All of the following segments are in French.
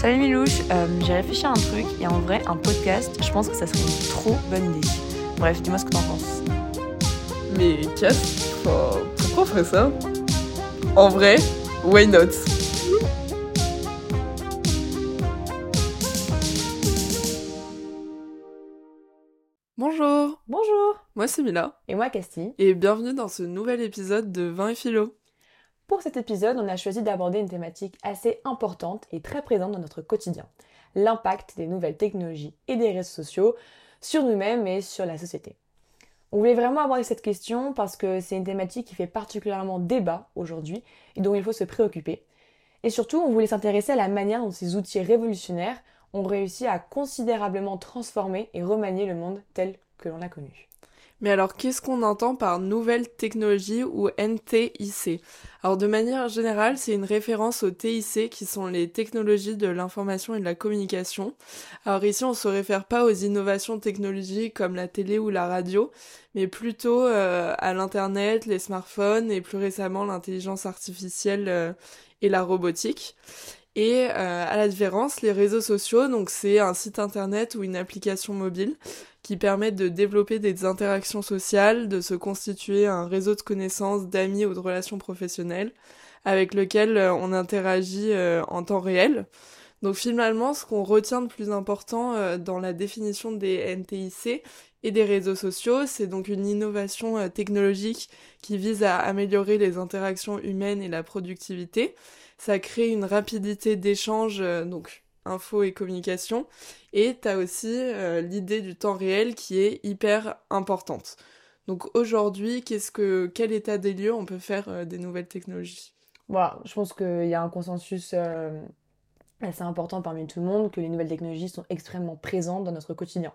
Salut Milouche, euh, j'ai réfléchi à un truc et en vrai, un podcast, je pense que ça serait une trop bonne idée. Bref, dis-moi ce que t'en penses. Mais Cass, pourquoi on ferait ça? En vrai, why not? Bonjour, Bonjour moi c'est Mila, Et moi, Castille. et bienvenue dans ce nouvel épisode de Vin et Philo. Pour cet épisode, on a choisi d'aborder une thématique assez importante et très présente dans notre quotidien. L'impact des nouvelles technologies et des réseaux sociaux sur nous-mêmes et sur la société. On voulait vraiment aborder cette question parce que c'est une thématique qui fait particulièrement débat aujourd'hui et dont il faut se préoccuper. Et surtout, on voulait s'intéresser à la manière dont ces outils révolutionnaires ont réussi à considérablement transformer et remanier le monde tel que l'on l'a connu. Mais alors, qu'est-ce qu'on entend par nouvelle technologie ou NTIC Alors, de manière générale, c'est une référence aux TIC qui sont les technologies de l'information et de la communication. Alors ici, on se réfère pas aux innovations technologiques comme la télé ou la radio, mais plutôt euh, à l'Internet, les smartphones et plus récemment l'intelligence artificielle euh, et la robotique. Et euh, à la les réseaux sociaux, donc c'est un site internet ou une application mobile qui permettent de développer des interactions sociales, de se constituer un réseau de connaissances, d'amis ou de relations professionnelles avec lequel euh, on interagit euh, en temps réel. Donc finalement, ce qu'on retient de plus important euh, dans la définition des NTIC et des réseaux sociaux, c'est donc une innovation euh, technologique qui vise à améliorer les interactions humaines et la productivité. Ça crée une rapidité d'échange, euh, donc info et communication, et tu as aussi l'idée du temps réel qui est hyper importante. Donc aujourd'hui, qu'est-ce que quel état des lieux on peut faire des nouvelles technologies? Voilà, je pense qu'il y a un consensus assez important parmi tout le monde que les nouvelles technologies sont extrêmement présentes dans notre quotidien.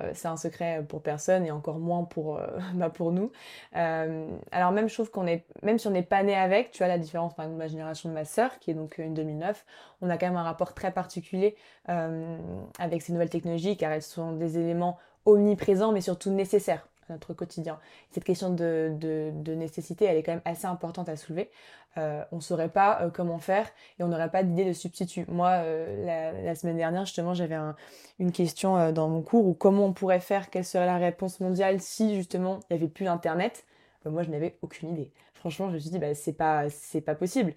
Euh, c'est un secret pour personne et encore moins pour, euh, bah, pour nous. Euh, alors même trouve qu'on est, même si on n'est pas né avec, tu vois la différence par exemple de la génération de ma sœur qui est donc une 2009, on a quand même un rapport très particulier avec ces nouvelles technologies car elles sont des éléments omniprésents mais surtout nécessaires notre quotidien. Cette question de, nécessité, elle est quand même assez importante à soulever. Euh, on ne saurait pas euh, comment faire et on n'aurait pas d'idée de substitut. Moi, euh, la, semaine dernière, justement, j'avais un, une question dans mon cours où comment on pourrait faire, quelle serait la réponse mondiale si justement il n'y avait plus Internet. Moi, je n'avais aucune idée. Franchement, je me suis dit, bah, c'est pas, pas possible.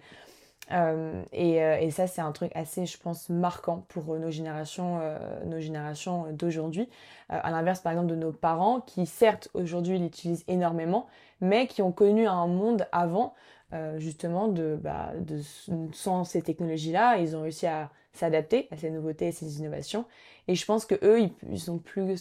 Euh, et, euh, et, ça, c'est un truc assez, je pense, marquant pour nos générations, euh, nos générations d'aujourd'hui. à l'inverse, par exemple, de nos parents qui, certes, aujourd'hui l'utilisent énormément, mais qui ont connu un monde avant, justement, de, bah, sans ces technologies-là, ils ont réussi à s'adapter à ces nouveautés et ces innovations. Et je pense que eux, ils, ils sont plus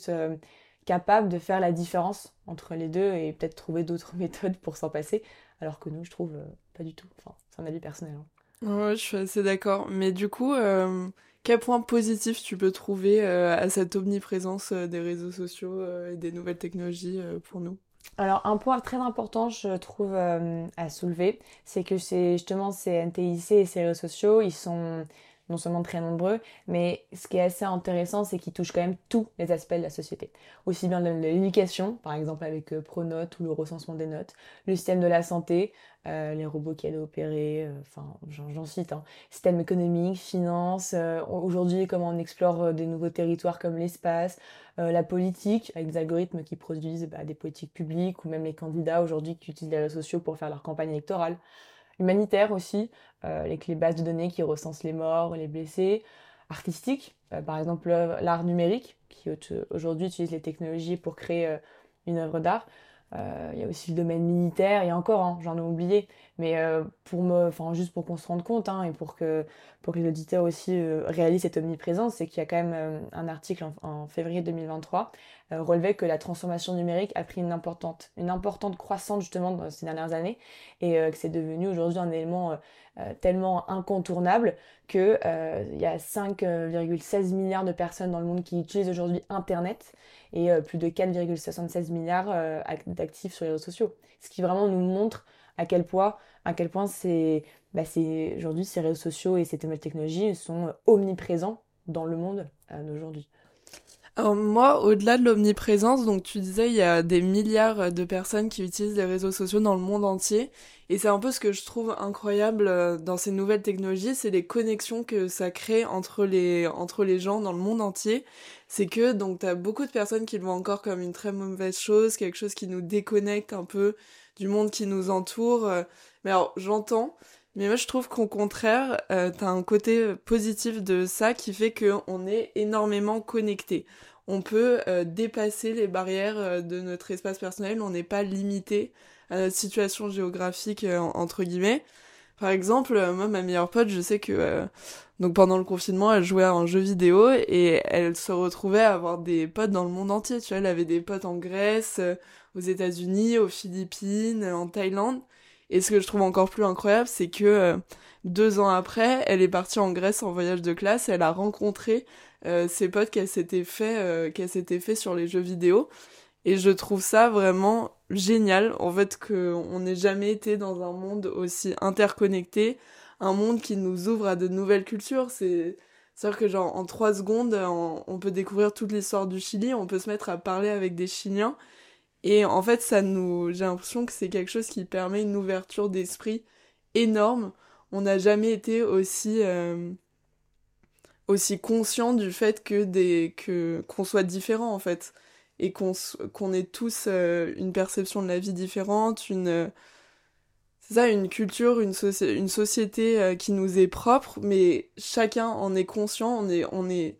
capables de faire la différence entre les deux et peut-être trouver d'autres méthodes pour s'en passer, alors que nous, je trouve, pas du tout. Enfin, c'est un avis personnel. Hein. Ouais, je suis assez d'accord. Mais du coup, euh, quel point positif tu peux trouver euh, à cette omniprésence euh, des réseaux sociaux et des nouvelles technologies pour nous? Alors, un point très important, je trouve, à soulever, c'est que c'est justement ces NTIC et ces réseaux sociaux, ils sont non seulement très nombreux, mais ce qui est assez intéressant, c'est qu'ils touchent quand même tous les aspects de la société. Aussi bien l'éducation, par exemple avec euh, Pronote ou le recensement des notes, le système de la santé, euh, les robots qui à opérer, euh, enfin j'en cite, hein. système économique, finance, aujourd'hui comment on explore des nouveaux territoires comme l'espace, la politique, avec des algorithmes qui produisent bah, des politiques publiques, ou même les candidats aujourd'hui qui utilisent les réseaux sociaux pour faire leur campagne électorale humanitaire aussi, euh, avec les bases de données qui recensent les morts, les blessés, artistique, euh, par exemple l'art numérique, qui aujourd'hui utilise les technologies pour créer euh, une œuvre d'art. Euh, il y a aussi le domaine militaire, et encore, hein, j'en ai oublié, mais euh, pour me, enfin juste pour qu'on se rende compte hein, et pour que, pour que les auditeurs aussi euh, réalisent cette omniprésence, c'est qu'il y a quand même euh, un article en, février 2023 euh, relevait que la transformation numérique a pris une importante, une importante croissance justement ces dernières années et euh, que c'est devenu aujourd'hui un élément euh, tellement incontournable que il y a 5,16 milliards de personnes dans le monde qui utilisent aujourd'hui Internet et plus de 4,76 milliards d'actifs sur les réseaux sociaux. Ce qui vraiment nous montre à quel point, point bah aujourd'hui ces réseaux sociaux et ces technologies sont omniprésents dans le monde d'aujourd'hui. Alors moi, au-delà de l'omniprésence, donc tu disais, il y a des milliards de personnes qui utilisent les réseaux sociaux dans le monde entier. Et c'est un peu ce que je trouve incroyable euh, dans ces nouvelles technologies, c'est les connexions que ça crée entre les, entre les gens dans le monde entier. C'est que, donc, t'as beaucoup de personnes qui le voient encore comme une très mauvaise chose, quelque chose qui nous déconnecte un peu du monde qui nous entoure. Euh. Mais alors, j'entends, mais moi je trouve qu'au contraire, euh, t'as un côté positif de ça qui fait qu'on est énormément connecté. On peut euh, dépasser les barrières de notre espace personnel, on n'est pas limité à notre situation géographique euh, entre guillemets. Par exemple, euh, moi, ma meilleure pote, je sais que euh, donc pendant le confinement, elle jouait à un jeu vidéo et elle se retrouvait à avoir des potes dans le monde entier. Tu vois, elle avait des potes en Grèce, aux États-Unis, aux Philippines, en Thaïlande. Et ce que je trouve encore plus incroyable, c'est que deux ans après, elle est partie en Grèce en voyage de classe. Elle a rencontré ses potes qu'elle s'était fait, qu'elle s'était fait sur les jeux vidéo. Et je trouve ça vraiment génial, en fait, qu'on n'ait jamais été dans un monde aussi interconnecté, un monde qui nous ouvre à de nouvelles cultures. C'est c'est-à-dire que genre en trois secondes, on, peut découvrir toute l'histoire du Chili, on peut se mettre à parler avec des Chiliens. Et en fait, ça nous, j'ai l'impression que c'est quelque chose qui permet une ouverture d'esprit énorme. On n'a jamais été aussi euh, aussi conscient du fait que des que qu'on soit différent en fait et qu'on qu'on ait tous euh, une perception de la vie différente, une c'est ça une culture, une, une société euh, qui nous est propre, mais chacun en est conscient, on est on est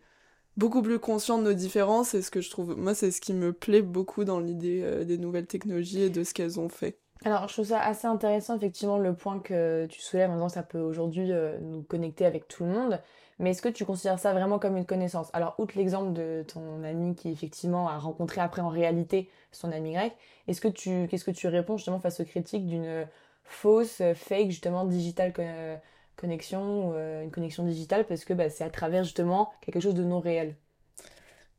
beaucoup plus conscient de nos différences et ce que je trouve moi c'est ce qui me plaît beaucoup dans l'idée euh, des nouvelles technologies et de ce qu'elles ont fait. Alors, je trouve ça assez intéressant, effectivement, le point que tu soulèves en disant que ça peut aujourd'hui nous connecter avec tout le monde. Mais est-ce que tu considères ça vraiment comme une connaissance? Alors, outre l'exemple de ton ami qui effectivement a rencontré après en réalité son ami grec, est-ce que tu, qu'est-ce que tu réponds justement face aux critiques d'une fausse, fake justement digital euh, une connexion digitale parce que bah, c'est à travers justement quelque chose de non réel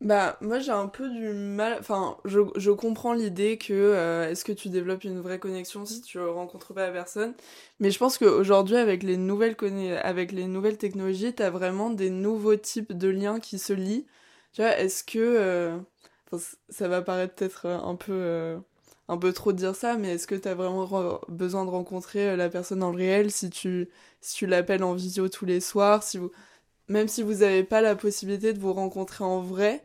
bah, moi j'ai un peu du mal. Enfin, je, comprends l'idée que euh, est-ce que tu développes une vraie connexion si tu rencontres pas la personne? Mais je pense qu'aujourd'hui, avec les nouvelles avec les nouvelles technologies, t'as vraiment des nouveaux types de liens qui se lient. Tu vois, est-ce que. Euh, ça va paraître peut-être un peu. Un peu trop de dire ça, mais est-ce que t'as vraiment besoin de rencontrer la personne dans le réel si tu, si tu l'appelles en visio tous les soirs, si vous, même si vous n'avez pas la possibilité de vous rencontrer en vrai,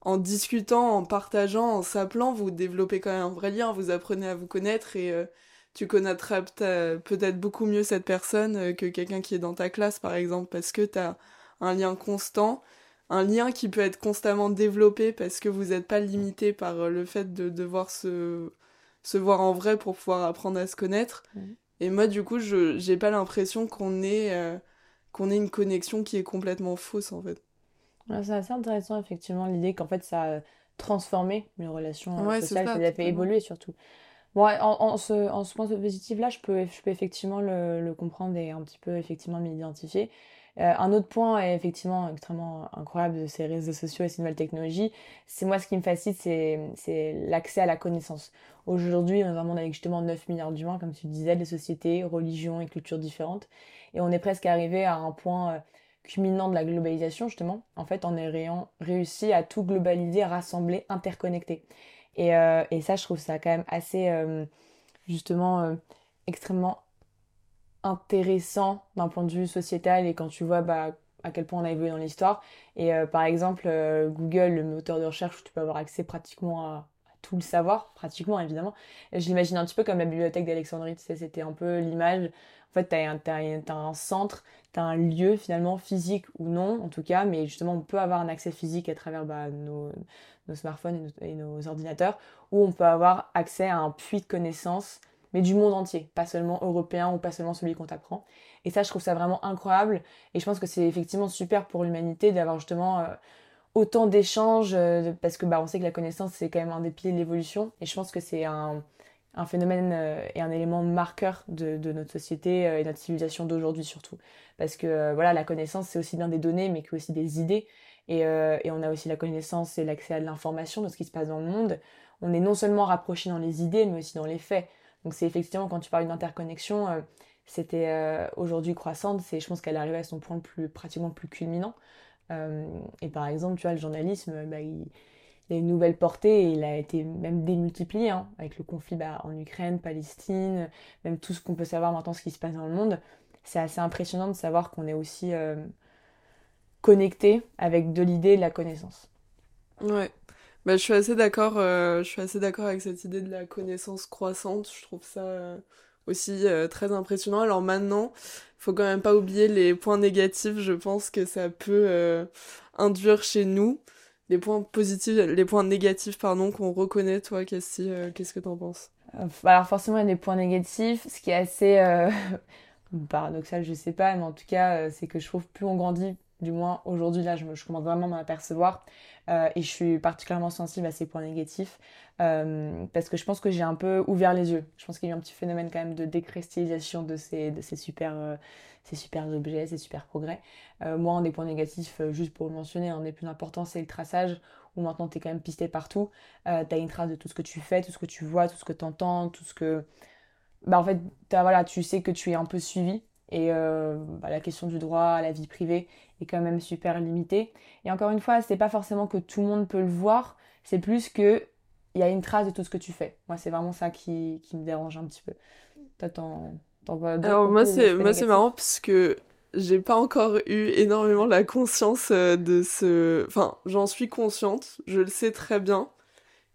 en discutant, en partageant, en s'appelant, vous développez quand même un vrai lien, vous apprenez à vous connaître et euh, tu connaîtras peut-être beaucoup mieux cette personne euh, que quelqu'un qui est dans ta classe, par exemple, parce que tu as un lien constant, un lien qui peut être constamment développé parce que vous n'êtes pas limité par euh, le fait de devoir se, se voir en vrai pour pouvoir apprendre à se connaître. Et moi, du coup, je j'ai pas l'impression qu'on ait, qu'on ait une connexion qui est complètement fausse, en fait c'est assez intéressant, effectivement, l'idée qu'en fait, ça a transformé les relations euh, sociales, ça, les a fait évoluer surtout. Bon, en, ce, en ce point positif-là, je peux, je peux effectivement le, le, comprendre et un petit peu effectivement m'identifier. Euh, un autre point est effectivement extrêmement incroyable de ces réseaux sociaux et ces nouvelles technologies, c'est moi ce qui me fascine, c'est l'accès à la connaissance. Aujourd'hui, dans un monde avec justement 9 milliards d'humains, comme tu disais, des sociétés, religions et cultures différentes, et on est presque arrivé à un point euh, culminant de la globalisation, justement, en fait, on est réussi à tout globaliser, rassembler, interconnecter. Et, euh, et, ça, je trouve ça quand même assez, justement, extrêmement intéressant d'un point de vue sociétal et quand tu vois bah, à quel point on a évolué dans l'histoire. Et par exemple, Google, le moteur de recherche où tu peux avoir accès pratiquement à, tout le savoir, pratiquement évidemment. Je l'imagine un petit peu comme la bibliothèque d'Alexandrie, tu sais, c'était un peu l'image. En fait, tu as, un centre un lieu finalement physique ou non en tout cas, mais justement on peut avoir un accès physique à travers bah, nos, smartphones et nos, ordinateurs, où on peut avoir accès à un puits de connaissances, mais du monde entier, pas seulement européen ou pas seulement celui qu'on t'apprend. Et ça je trouve ça vraiment incroyable, et je pense que c'est effectivement super pour l'humanité d'avoir justement... Euh, autant d'échanges euh, parce que bah on sait que la connaissance c'est quand même un des piliers de l'évolution et je pense que c'est un, phénomène euh, et un élément marqueur de, notre société et notre civilisation d'aujourd'hui surtout. Parce que voilà, la connaissance, c'est aussi bien des données, mais que aussi des idées. Et, et on a aussi la connaissance et l'accès à l'information de ce qui se passe dans le monde. On est non seulement rapproché dans les idées, mais aussi dans les faits. Donc c'est effectivement, quand tu parles d'interconnexion, c'était aujourd'hui croissante, c'est, je pense qu'elle arrive à son point le plus, pratiquement le plus culminant. et par exemple, tu vois, le journalisme, bah, il, a une nouvelle portée et il a été même démultiplié hein, avec le conflit bah, en Ukraine, Palestine, même tout ce qu'on peut savoir maintenant, ce qui se passe dans le monde. C'est assez impressionnant de savoir qu'on est aussi euh, connecté avec de l'idée et de la connaissance. Ouais. Bah, je suis assez d'accord euh, je suis assez d'accord avec cette idée de la connaissance croissante. Je trouve ça euh, aussi très impressionnant. Alors maintenant faut quand même pas oublier les points négatifs. Je pense que ça peut induire chez nous les points positifs, les points négatifs, pardon, qu'on reconnaît, toi, Cassie, euh, qu'est-ce que t'en penses? Euh, Alors forcément, il y a des points négatifs, ce qui est assez euh, paradoxal, je sais pas, mais en tout cas, c'est que je trouve plus on grandit, du moins aujourd'hui, là, je, commence vraiment à m'apercevoir, et je suis particulièrement sensible à ces points négatifs, parce que je pense que j'ai un peu ouvert les yeux. Je pense qu'il y a eu un petit phénomène quand même de décristallisation de ces, ces super objets, ces super progrès. Euh, moi, un des points négatifs, euh, juste pour le mentionner, un des plus importants, c'est le traçage, où maintenant tu es quand même pisté partout. Euh, tu as une trace de tout ce que tu fais, tout ce que tu vois, tout ce que tu entends, tout ce que. Bah, en fait, voilà, tu sais que tu es un peu suivi. Et bah, la question du droit à la vie privée est quand même super limitée. Et encore une fois, c'est pas forcément que tout le monde peut le voir, c'est plus que il y a une trace de tout ce que tu fais. Moi, c'est vraiment ça qui, qui, me dérange un petit peu. Toi, alors moi c'est moi c'est marrant parce que j'ai pas encore eu énormément la conscience euh, de ce enfin j'en suis consciente je le sais très bien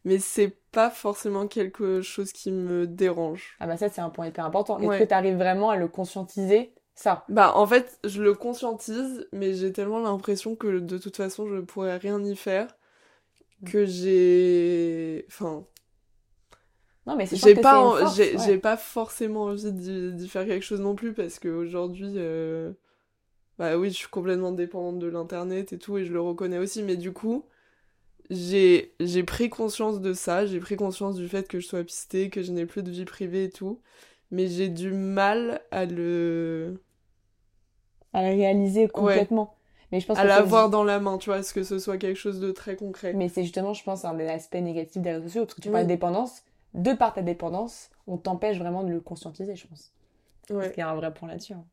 mais c'est pas forcément quelque chose qui me dérange. Ah bah ça c'est un point hyper important. Est-ce que tu arrives vraiment à le conscientiser ça? Bah en fait je le conscientise mais j'ai tellement l'impression que de toute façon je pourrais rien y faire que j'ai enfin non, mais c'est j'ai pas, j'ai, pas forcément envie d'y, faire quelque chose non plus parce qu'aujourd'hui, euh... bah oui, je suis complètement dépendante de l'internet et tout et je le reconnais aussi, mais du coup, j'ai, j'ai pris conscience de ça, j'ai pris conscience du fait que je sois pistée, que je n'ai plus de vie privée et tout, mais j'ai du mal à le. à le réaliser complètement. Mais je pense à l'avoir dans la main, tu vois, est-ce que ce soit quelque chose de très concret? Mais c'est justement, je pense, un des aspects négatifs des réseaux sociaux, parce que tu parles de dépendance, de par ta dépendance, on t'empêche vraiment de le conscientiser, je pense. Ouais. Parce qu'il y a un vrai point là-dessus. Hein.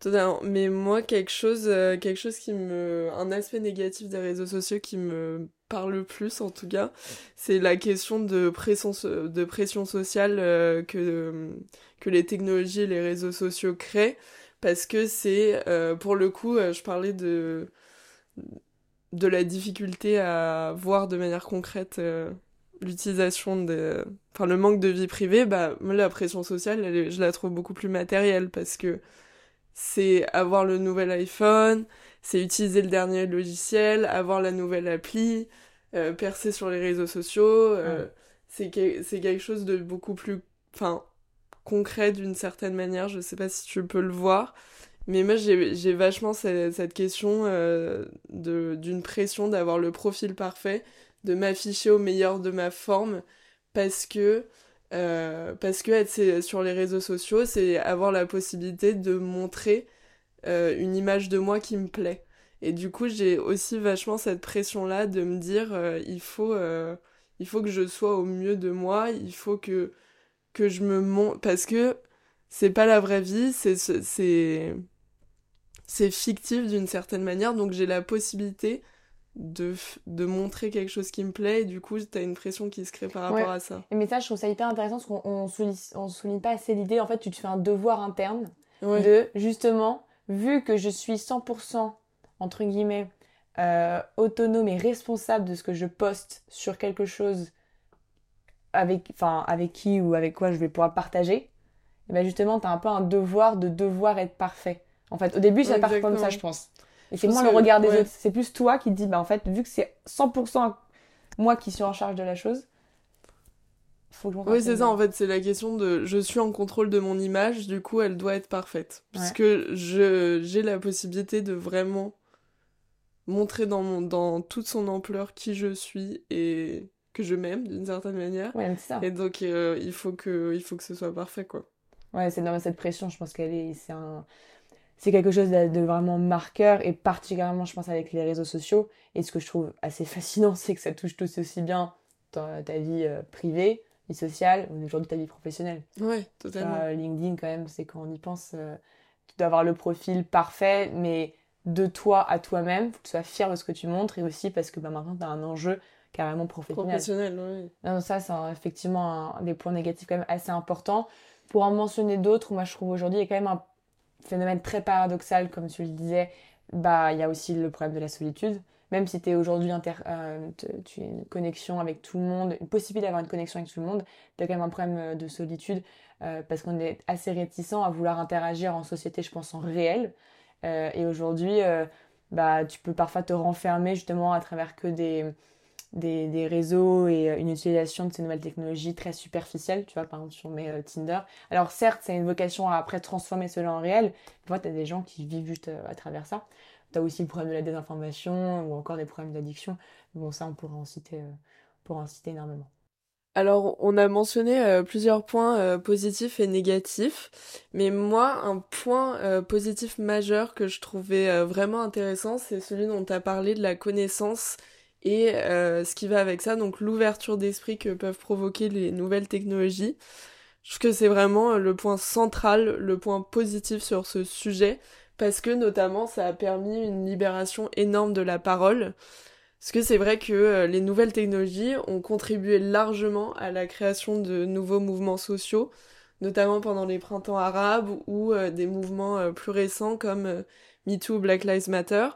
Totalement. Mais moi, quelque chose, euh, quelque chose qui me. Un aspect négatif des réseaux sociaux qui me parle le plus, en tout cas, c'est la question de pression, de pression sociale euh, que, que les technologies et les réseaux sociaux créent. Parce que c'est. Euh, pour le coup, je parlais de. de la difficulté à voir de manière concrète l'utilisation de enfin le manque de vie privée bah la pression sociale je la trouve beaucoup plus matérielle parce que c'est avoir le nouvel iPhone c'est utiliser le dernier logiciel avoir la nouvelle appli euh, percer sur les réseaux sociaux euh, c'est quelque chose de beaucoup plus enfin concret d'une certaine manière je sais pas si tu peux le voir mais moi j'ai vachement cette, cette question euh, d'une pression d'avoir le profil parfait de m'afficher au meilleur de ma forme parce que euh, parce que être sur les réseaux sociaux c'est avoir la possibilité de montrer euh, une image de moi qui me plaît. Et du coup j'ai aussi vachement cette pression là de me dire euh, il faut il faut que je sois au mieux de moi il faut que que je me montre parce que c'est pas la vraie vie c'est c'est fictif d'une certaine manière donc j'ai la possibilité de, de montrer quelque chose qui me plaît et du coup t'as une pression qui se crée par rapport à ça. Mais ça je trouve ça hyper intéressant parce qu'on on souligne, on souligne pas assez l'idée en fait tu te fais un devoir interne de justement vu que je suis 100% entre guillemets euh, autonome et responsable de ce que je poste sur quelque chose avec, enfin, avec qui ou avec quoi je vais pouvoir partager, et ben justement, tu as un peu un devoir de devoir être parfait. En fait, au début, ça part comme ça, je pense. Et c'est moins le regard des autres. C'est plus toi qui te dis, bah en fait, vu que c'est 100% moi qui suis en charge de la chose, faut que je Oui, c'est ça, en fait, c'est la question de je suis en contrôle de mon image, du coup, elle doit être parfaite. Puisque je j'ai la possibilité de vraiment montrer dans, mon, dans toute son ampleur qui je suis et que je m'aime d'une certaine manière. Ouais, ça. Et donc, euh, il, faut que, il faut que ce soit parfait, quoi. Ouais, c'est dans cette pression, je pense qu'elle est. C'est un c'est quelque chose de, vraiment marqueur et particulièrement je pense avec les réseaux sociaux et ce que je trouve assez fascinant c'est que ça touche tout aussi bien ta, ta vie euh, privée vie sociale ou aujourd'hui ta vie professionnelle ouais totalement LinkedIn quand même c'est quand on y pense euh, tu dois avoir le profil parfait mais de toi à toi-même, que tu sois fier de ce que tu montres et aussi parce que bah, maintenant tu as un enjeu carrément professionnel. Professionnel, oui. Non, ça, c'est effectivement un, des points négatifs quand même assez importants. Pour en mentionner d'autres, moi je trouve aujourd'hui il y a quand même un phénomène très paradoxal, comme tu le disais. Bah, il y a aussi le problème de la solitude. Même si tu es aujourd'hui euh, une connexion avec tout le monde, une possibilité d'avoir une connexion avec tout le monde, tu as quand même un problème euh, de solitude euh, parce qu'on est assez réticent à vouloir interagir en société, je pense, en réel. et aujourd'hui, bah, tu peux parfois te renfermer justement à travers que des, des, des, réseaux et euh, une utilisation de ces nouvelles technologies très superficielles, tu vois, par exemple sur mes euh, Tinder. Alors certes, c'est une vocation à après transformer cela en réel, mais tu as des gens qui vivent juste euh, à travers ça. Tu as aussi le problème de la désinformation ou encore des problèmes d'addiction. Bon, ça, on pourra en citer, en citer énormément. Alors, on a mentionné plusieurs points positifs et négatifs, mais moi, un point positif majeur que je trouvais vraiment intéressant, c'est celui dont tu as parlé de la connaissance et euh, ce qui va avec ça, donc l'ouverture d'esprit que peuvent provoquer les nouvelles technologies. Je trouve que c'est vraiment le point central, le point positif sur ce sujet, parce que notamment ça a permis une libération énorme de la parole. Parce que c'est vrai que euh, les nouvelles technologies ont contribué largement à la création de nouveaux mouvements sociaux, notamment pendant les printemps arabes ou euh, des mouvements plus récents comme MeToo, Black Lives Matter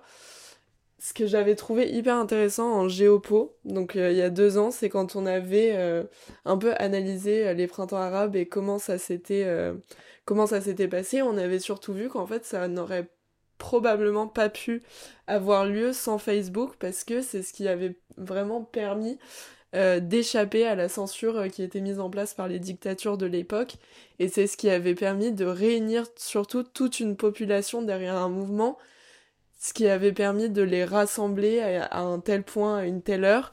ce que j'avais trouvé hyper intéressant en géopo, donc euh, il y a deux ans, c'est quand on avait euh, un peu analysé euh, les printemps arabes et comment ça s'était comment ça s'était passé. On avait surtout vu qu'en fait ça n'aurait probablement pas pu avoir lieu sans Facebook parce que c'est ce qui avait vraiment permis d'échapper à la censure qui était mise en place par les dictatures de l'époque et c'est ce qui avait permis de réunir surtout toute une population derrière un mouvement ce qui avait permis de les rassembler à, un tel point, à une telle heure.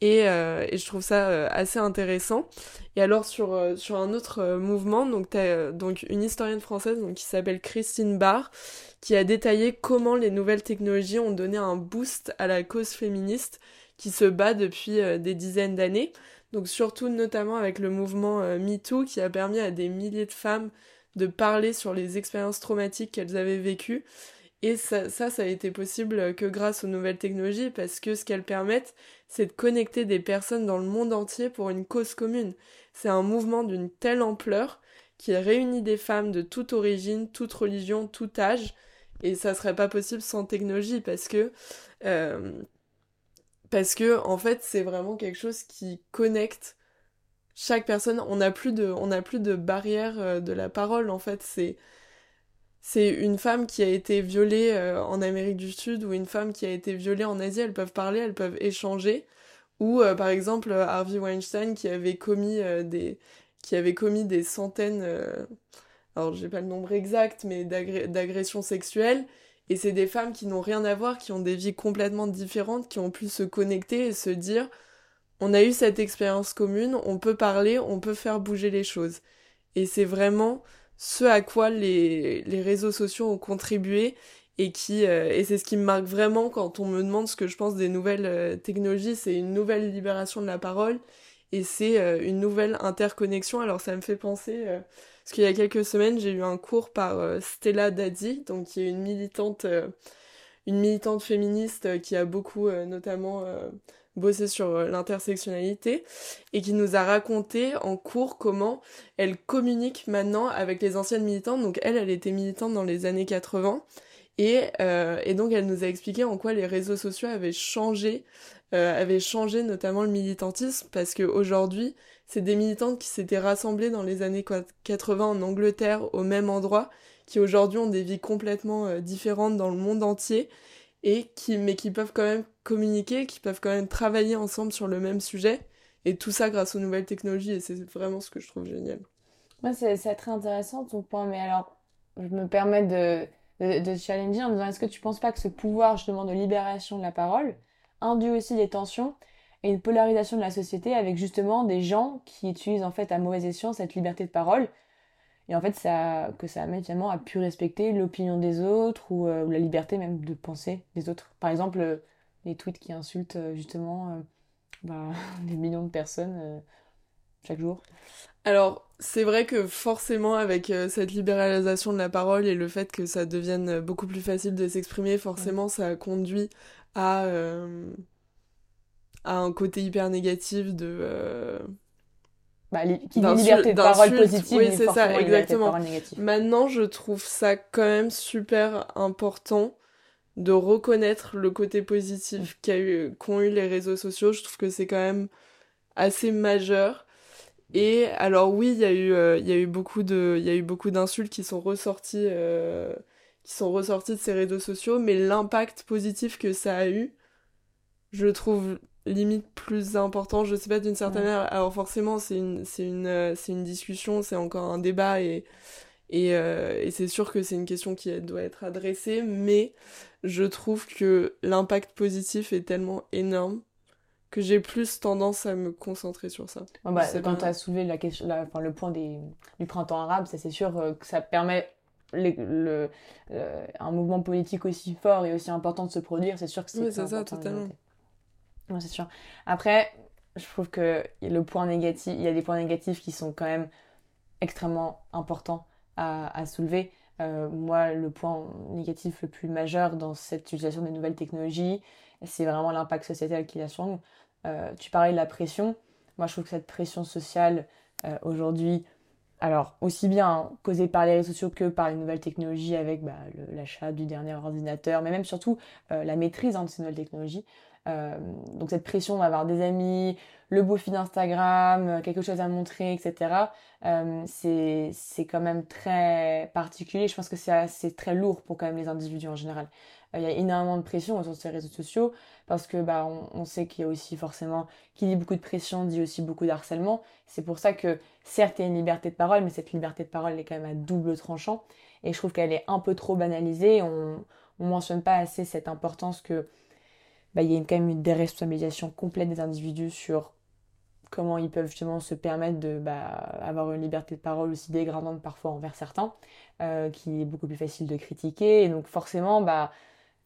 Et, euh, et je trouve ça euh, assez intéressant. Et alors sur, euh, sur un autre mouvement, donc t'as donc une historienne française donc, qui s'appelle Christine Barr, qui a détaillé comment les nouvelles technologies ont donné un boost à la cause féministe qui se bat depuis des dizaines d'années. Donc surtout notamment avec le mouvement MeToo qui a permis à des milliers de femmes de parler sur les expériences traumatiques qu'elles avaient vécues et ça, ça, a été possible que grâce aux nouvelles technologies, parce que ce qu'elles permettent, c'est de connecter des personnes dans le monde entier pour une cause commune. C'est un mouvement d'une telle ampleur qui réunit des femmes de toute origine, toute religion, tout âge, et ça serait pas possible sans technologie, parce que euh, parce que en fait, c'est vraiment quelque chose qui connecte chaque personne. On n'a plus de, on n'a plus de barrière euh, de la parole. En fait, c'est c'est une femme qui a été violée euh, en Amérique du Sud ou une femme qui a été violée en Asie, elles peuvent parler, elles peuvent échanger. Ou euh, par exemple Harvey Weinstein qui avait commis euh, des qui avait commis des centaines alors j'ai pas le nombre exact mais d'agressions sexuelles et c'est des femmes qui n'ont rien à voir, qui ont des vies complètement différentes, qui ont pu se connecter et se dire on a eu cette expérience commune, on peut parler, on peut faire bouger les choses. Et c'est vraiment ce à quoi les, les réseaux sociaux ont contribué et qui euh, et c'est ce qui me marque vraiment quand on me demande ce que je pense des nouvelles euh, technologies, c'est une nouvelle libération de la parole et c'est euh, une nouvelle interconnexion. Alors ça me fait penser parce qu'il y a quelques semaines, j'ai eu un cours par Stella Daddy, donc qui est une militante une militante féministe qui a beaucoup notamment bossé sur euh, l'intersectionnalité et qui nous a raconté en cours comment elle communique maintenant avec les anciennes militantes. Donc elle, elle était militante dans les années 80 et, euh, et donc elle nous a expliqué en quoi les réseaux sociaux avaient changé, euh, avaient changé notamment le militantisme parce qu'aujourd'hui c'est des militantes qui s'étaient rassemblées dans les années 80 en Angleterre au même endroit qui aujourd'hui ont des vies complètement différentes dans le monde entier et qui mais qui peuvent quand même communiquer, qui peuvent quand même travailler ensemble sur le même sujet et tout ça grâce aux nouvelles technologies et c'est vraiment ce que je trouve génial. Moi c'est très intéressant ton point mais alors je me permets de, de, challenger en disant est-ce que tu penses pas que ce pouvoir justement de libération de la parole induit aussi des tensions et une polarisation de la société avec justement des gens qui utilisent en fait à mauvais escient cette liberté de parole et en fait ça que ça amène finalement à plus respecter l'opinion des autres ou, euh, la liberté même de penser des autres. Par exemple euh, les tweets qui insultent euh, justement bah, des millions de personnes chaque jour. Alors c'est vrai que forcément avec euh, cette libéralisation de la parole et le fait que ça devienne beaucoup plus facile de s'exprimer, forcément ça conduit à, euh, à un côté hyper négatif de... Euh, bah, qui dit liberté de parole positive, oui, c'est ça, exactement. Maintenant, je trouve ça quand même super important de reconnaître le côté positif mm. qu'ont eu, eu les réseaux sociaux. Je trouve que c'est quand même assez majeur et alors oui, il y a eu euh, il y a eu beaucoup de il y a eu beaucoup d'insultes qui sont ressorties euh, qui sont ressorties de ces réseaux sociaux, mais l'impact positif que ça a eu, je le trouve limite plus important, je sais pas d'une certaine manière. Alors forcément, c'est une c'est une euh, c'est une discussion, c'est encore un débat et et, et c'est sûr que c'est une question qui doit être adressée, mais je trouve que l'impact positif est tellement énorme que j'ai plus tendance à me concentrer sur ça. bah, quand tu as soulevé la question, enfin, le point des, du printemps arabe, ça c'est sûr euh, que ça permet le, euh, un mouvement politique aussi fort et aussi important de se produire, c'est sûr que c'est oui, c'est ça, totalement. C'est sûr. Après, je trouve que le point négatif, il y a des points négatifs qui sont quand même extrêmement importants à, à soulever. Euh, moi, le point négatif le plus majeur dans cette utilisation des nouvelles technologies, c'est vraiment l'impact sociétal qu'il a sur nous. Euh, tu parlais de la pression. Moi, je trouve que cette pression sociale, euh, aujourd'hui, alors aussi bien causée par les réseaux sociaux que par les nouvelles technologies avec bah, l'achat du dernier ordinateur, mais même surtout la maîtrise hein, de ces nouvelles technologies. Donc cette pression d'avoir des amis, le beau feed Instagram, quelque chose à montrer, etc. c'est quand même très particulier. Je pense que c'est très lourd pour quand même les individus en général. Euh, il y a énormément de pression sur ces réseaux sociaux parce que bah on, sait qu'il y a aussi forcément qui dit beaucoup de pression dit aussi beaucoup d'harcèlement. C'est pour ça que certes il y a une liberté de parole, mais cette liberté de parole est quand même à double tranchant et je trouve qu'elle est un peu trop banalisée. On on mentionne pas assez cette importance que bah, il y a quand même une déresponsabilisation complète des individus sur comment ils peuvent justement se permettre de bah, une liberté de parole aussi dégradante parfois envers certains, euh, qui est beaucoup plus facile de critiquer. Et donc forcément, bah,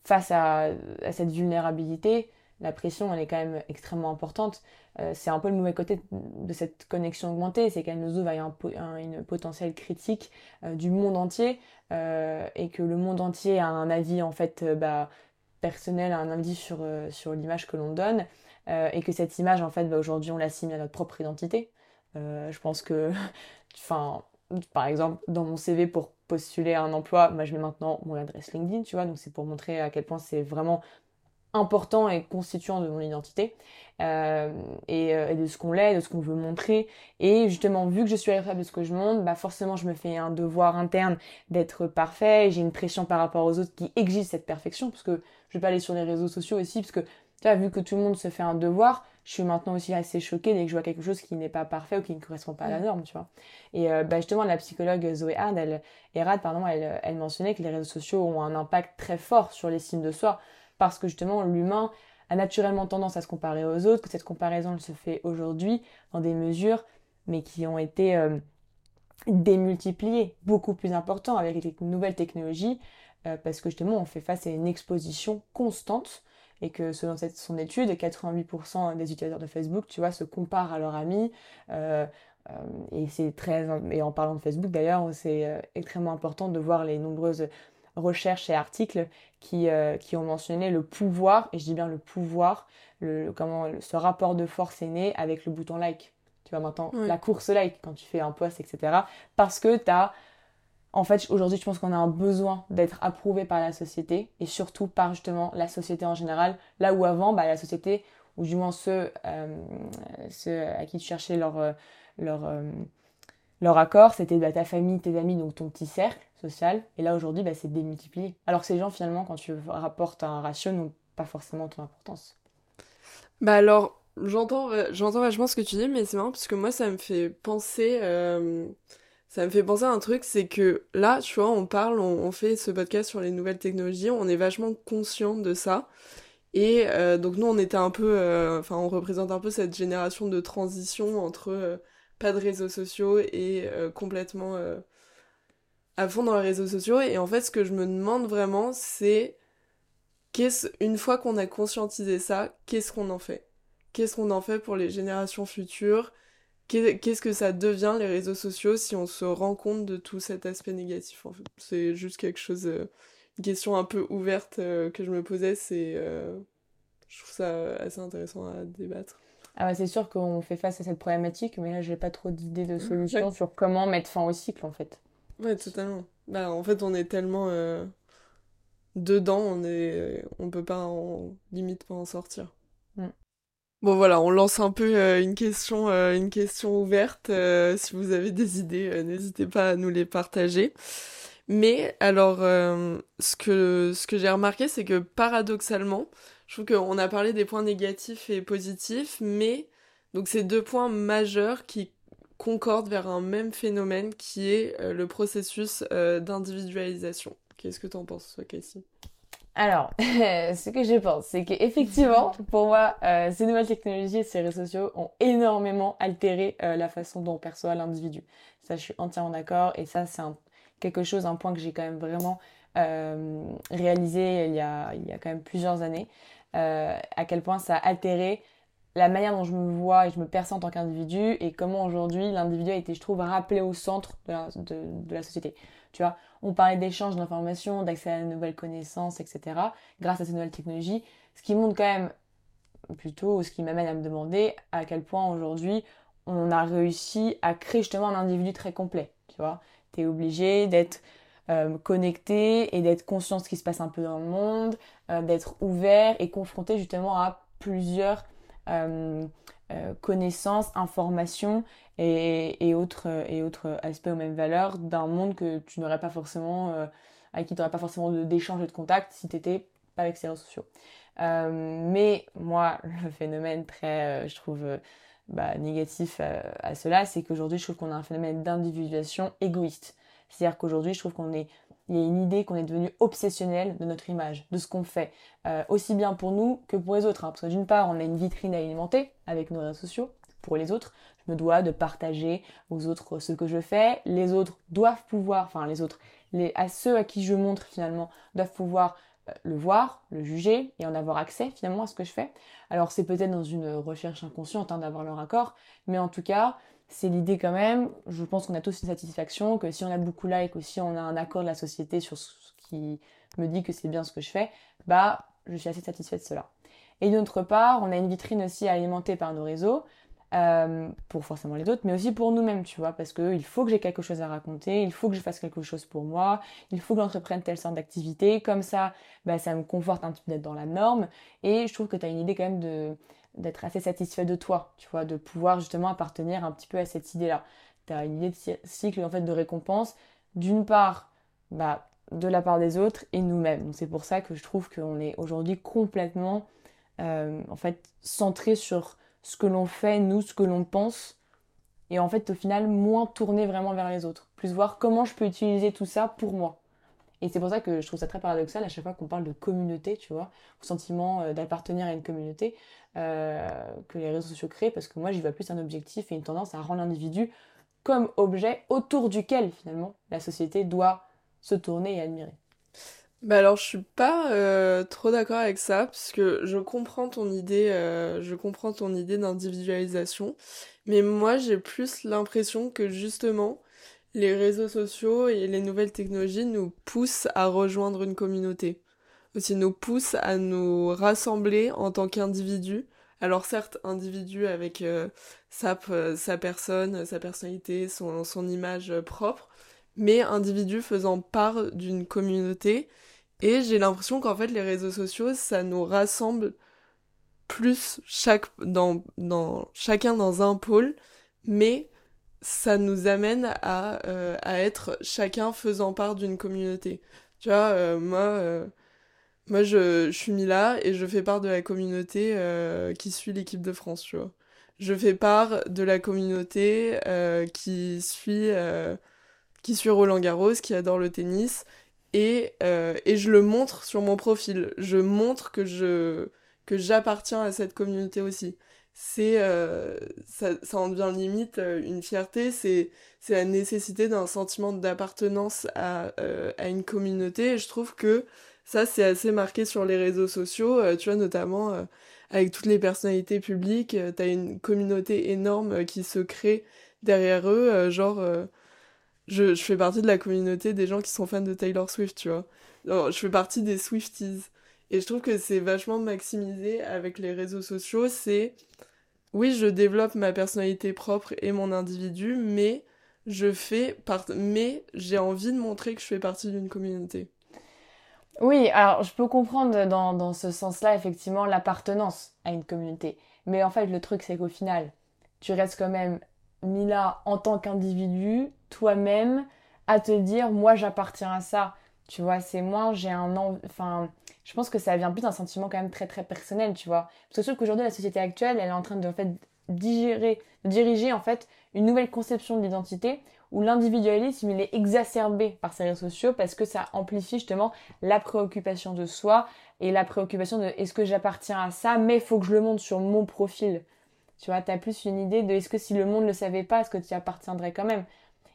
face à, cette vulnérabilité, la pression, elle est quand même extrêmement importante. Euh, c'est un peu le mauvais côté de cette connexion augmentée, c'est qu'elle nous ouvre à une potentielle critique euh, du monde entier et que le monde entier a un avis en fait personnel, un avis sur, sur l'image que l'on donne et que cette image en fait bah, aujourd'hui on l'assigne à notre propre identité. je pense que, enfin, par exemple, dans mon CV pour postuler à un emploi, moi je mets maintenant mon adresse LinkedIn, tu vois, donc c'est pour montrer à quel point c'est vraiment important et constituant de mon identité euh, euh, et, de ce qu'on l'est, de ce qu'on veut montrer. Et justement, vu que je suis responsable de ce que je montre, bah forcément je me fais un devoir interne d'être parfait. J'ai une pression par rapport aux autres qui exigent cette perfection, parce que je vais pas aller sur les réseaux sociaux aussi, parce que tu vois, vu que tout le monde se fait un devoir, je suis maintenant aussi assez choquée dès que je vois quelque chose qui n'est pas parfait ou qui ne correspond pas à la mm. norme, tu vois. Et euh, bah justement, la psychologue Zoé Hard, elle, Erad, pardon, elle, elle mentionnait que les réseaux sociaux ont un impact très fort sur l'estime de soi, parce que justement, l'humain a naturellement tendance à se comparer aux autres, que cette comparaison elle se fait aujourd'hui dans des mesures, mais qui ont été euh, démultipliées, beaucoup plus importantes avec les nouvelles technologies, euh, parce que justement, on fait face à une exposition constante et que selon cette, son étude, 88% des utilisateurs de Facebook, tu vois, se comparent à leurs amis. Euh, euh, et c'est très, et en parlant de Facebook d'ailleurs, c'est extrêmement important de voir les nombreuses recherches et articles qui, qui ont mentionné le pouvoir, et je dis bien le pouvoir, le, comment ce rapport de force est né avec le bouton like. Tu vois maintenant, la course like quand tu fais un post, etc. Parce que tu as en fait, aujourd'hui, je pense qu'on a un besoin d'être approuvé par la société et surtout par justement la société en général. Là où avant, bah, la société, ou du moins ceux, euh, à qui tu cherchais leur, euh, euh, accord, c'était bah, ta famille, tes amis, donc ton petit cercle social. Et là, aujourd'hui, bah, c'est démultiplié. Alors que ces gens, finalement, quand tu rapportes un ratio, n'ont pas forcément ton importance. Bah alors, j'entends, j'entends vachement ce que tu dis, mais c'est marrant parce que moi, ça me fait penser ça me fait penser à un truc, c'est que là, tu vois, on parle, on, fait ce podcast sur les nouvelles technologies, on est vachement conscient de ça. Et euh, donc nous, on était un peu, euh, enfin, on représente un peu cette génération de transition entre euh, pas de réseaux sociaux et complètement à fond dans les réseaux sociaux. Et en fait, ce que je me demande vraiment, c'est qu'est-ce, une fois qu'on a conscientisé ça, qu'est-ce qu'on en fait? Qu'est-ce qu'on en fait pour les générations futures? Qu'est-ce que ça devient les réseaux sociaux si on se rend compte de tout cet aspect négatif en fait? C'est juste quelque chose, euh, une question un peu ouverte euh, que je me posais, c'est, euh, je trouve ça assez intéressant à débattre. Ah bah c'est sûr qu'on fait face à cette problématique, mais là j'ai pas trop d'idées de solutions sur comment mettre fin au cycle en fait. Ouais, totalement. Bah en fait on est tellement dedans, on est, on peut pas en limite pas en sortir. Mm. Bon voilà, on lance un peu euh, une question, euh, une question ouverte. Euh, si vous avez des idées, n'hésitez pas à nous les partager. Mais alors, ce que j'ai remarqué, c'est que paradoxalement, je trouve qu'on a parlé des points négatifs et positifs, mais donc ces deux points majeurs qui concordent vers un même phénomène qui est le processus d'individualisation. Qu'est-ce que tu en penses, Casey alors, ce que je pense, c'est qu'effectivement, pour moi, euh, ces nouvelles technologies et ces réseaux sociaux ont énormément altéré euh, la façon dont on perçoit l'individu. Ça, je suis entièrement d'accord. Et ça, c'est quelque chose, un point que j'ai quand même vraiment euh, réalisé il y, a, il y a quand même plusieurs années. à quel point ça a altéré la manière dont je me vois et je me perçois en tant qu'individu et comment aujourd'hui l'individu a été, je trouve, rappelé au centre de la, de, de la société. Tu vois, on parlait d'échange d'informations, d'accès à de nouvelles connaissances, etc. grâce à ces nouvelles technologies. Ce qui montre quand même, plutôt, ce qui m'amène à me demander à quel point aujourd'hui on a réussi à créer justement un individu très complet. Tu vois, tu es obligé d'être euh, connecté et d'être conscient de ce qui se passe un peu dans le monde, euh, d'être ouvert et confronté justement à plusieurs euh, connaissances, informations et, autres, et autres aspects aux mêmes valeurs d'un monde que tu n'aurais pas forcément, euh, avec qui tu n'aurais pas forcément d'échange et de contact si tu n'étais pas avec ces réseaux sociaux. Euh, mais moi, le phénomène très, euh, je trouve, bah, négatif à, cela, c'est qu'aujourd'hui, je trouve qu'on a un phénomène d'individualisation égoïste. C'est-à-dire qu'aujourd'hui, je trouve qu'on est il y a une idée qu'on est devenu obsessionnel de notre image, de ce qu'on fait, aussi bien pour nous que pour les autres. Hein. parce que d'une part, on a une vitrine à alimenter avec nos réseaux sociaux, pour les autres. Je me dois de partager aux autres ce que je fais. Les autres doivent pouvoir, enfin les autres, les, à ceux à qui je montre finalement, doivent pouvoir euh, le voir, le juger et en avoir accès finalement à ce que je fais. Alors c'est peut-être dans une recherche inconsciente hein, d'avoir leur accord, mais en tout cas, c'est l'idée quand même, je pense qu'on a tous une satisfaction, que si on a beaucoup de likes ou si on a un accord de la société sur ce qui me dit que c'est bien ce que je fais, bah je suis assez satisfaite de cela. Et d'autre part, on a une vitrine aussi alimentée par nos réseaux, euh, pour forcément les autres, mais aussi pour nous-mêmes, tu vois, parce qu'il faut que j'ai quelque chose à raconter, il faut que je fasse quelque chose pour moi, il faut que j'entreprenne telle sorte d'activité, comme ça, bah, ça me conforte un petit peu d'être dans la norme, et je trouve que tu as une idée quand même de d'être assez satisfait de toi, tu vois, de pouvoir justement appartenir un petit peu à cette idée-là. Tu as une idée de cycle en fait de récompense, d'une part, bah, de la part des autres et nous-mêmes. C'est pour ça que je trouve qu'on est aujourd'hui complètement euh, en fait centré sur ce que l'on fait, nous, ce que l'on pense, et en fait au final moins tourner vraiment vers les autres, plus voir comment je peux utiliser tout ça pour moi. Et c'est pour ça que je trouve ça très paradoxal à chaque fois qu'on parle de communauté, tu vois, au sentiment euh, d'appartenir à une communauté euh, que les réseaux sociaux créent, parce que moi j'y vois plus un objectif et une tendance à rendre l'individu comme objet autour duquel finalement la société doit se tourner et admirer. Bah alors je suis pas euh, trop d'accord avec ça parce que je comprends ton idée je comprends ton idée d'individualisation mais moi j'ai plus l'impression que justement les réseaux sociaux et les nouvelles technologies nous poussent à rejoindre une communauté. Aussi nous poussent à nous rassembler en tant qu'individus. Alors certes individu avec euh, sa, sa personne sa personnalité son, son image propre mais individu faisant part d'une communauté. Et j'ai l'impression qu'en fait, les réseaux sociaux, ça nous rassemble plus chaque, dans, dans, chacun dans un pôle, mais ça nous amène à, euh, à être chacun faisant part d'une communauté. Tu vois, euh, moi, euh, moi je, je suis mis là et je fais part de la communauté qui suit l'équipe de France, tu vois. Je fais part de la communauté qui suit suit Roland Garros, qui adore le tennis, et, et je le montre sur mon profil. Je montre que que j'appartiens à cette communauté aussi. C'est euh, ça, ça en devient limite euh, une fierté, c'est c'est la nécessité d'un sentiment d'appartenance à, à une communauté et je trouve que ça c'est assez marqué sur les réseaux sociaux, tu vois notamment avec toutes les personnalités publiques, tu t'as une communauté énorme qui se crée derrière eux, genre je, je fais partie de la communauté des gens qui sont fans de Taylor Swift, tu vois. je fais partie des Swifties. Et je trouve que c'est vachement maximisé avec les réseaux sociaux. C'est, oui, je développe ma personnalité propre et mon individu, mais je fais part... mais j'ai envie de montrer que je fais partie d'une communauté. Oui, alors je peux comprendre dans, dans ce sens-là, effectivement, l'appartenance à une communauté. Mais en fait, le truc, c'est qu'au final, tu restes quand même mis là en tant qu'individu, toi-même, à te dire, moi, j'appartiens à ça. Tu vois, c'est moi, j'ai un... Enfin, je pense que ça vient plus d'un sentiment quand même très très personnel, tu vois. Parce que trouve qu'aujourd'hui, la société actuelle, elle est en train de, en fait, digérer, diriger, en fait, une nouvelle conception de l'identité où l'individualisme, il est exacerbé par ces réseaux sociaux parce que ça amplifie justement la préoccupation de soi et la préoccupation de est-ce que j'appartiens à ça, mais faut que je le montre sur mon profil. Tu vois, tu as plus une idée de est-ce que si le monde le savait pas, est-ce que tu appartiendrais quand même?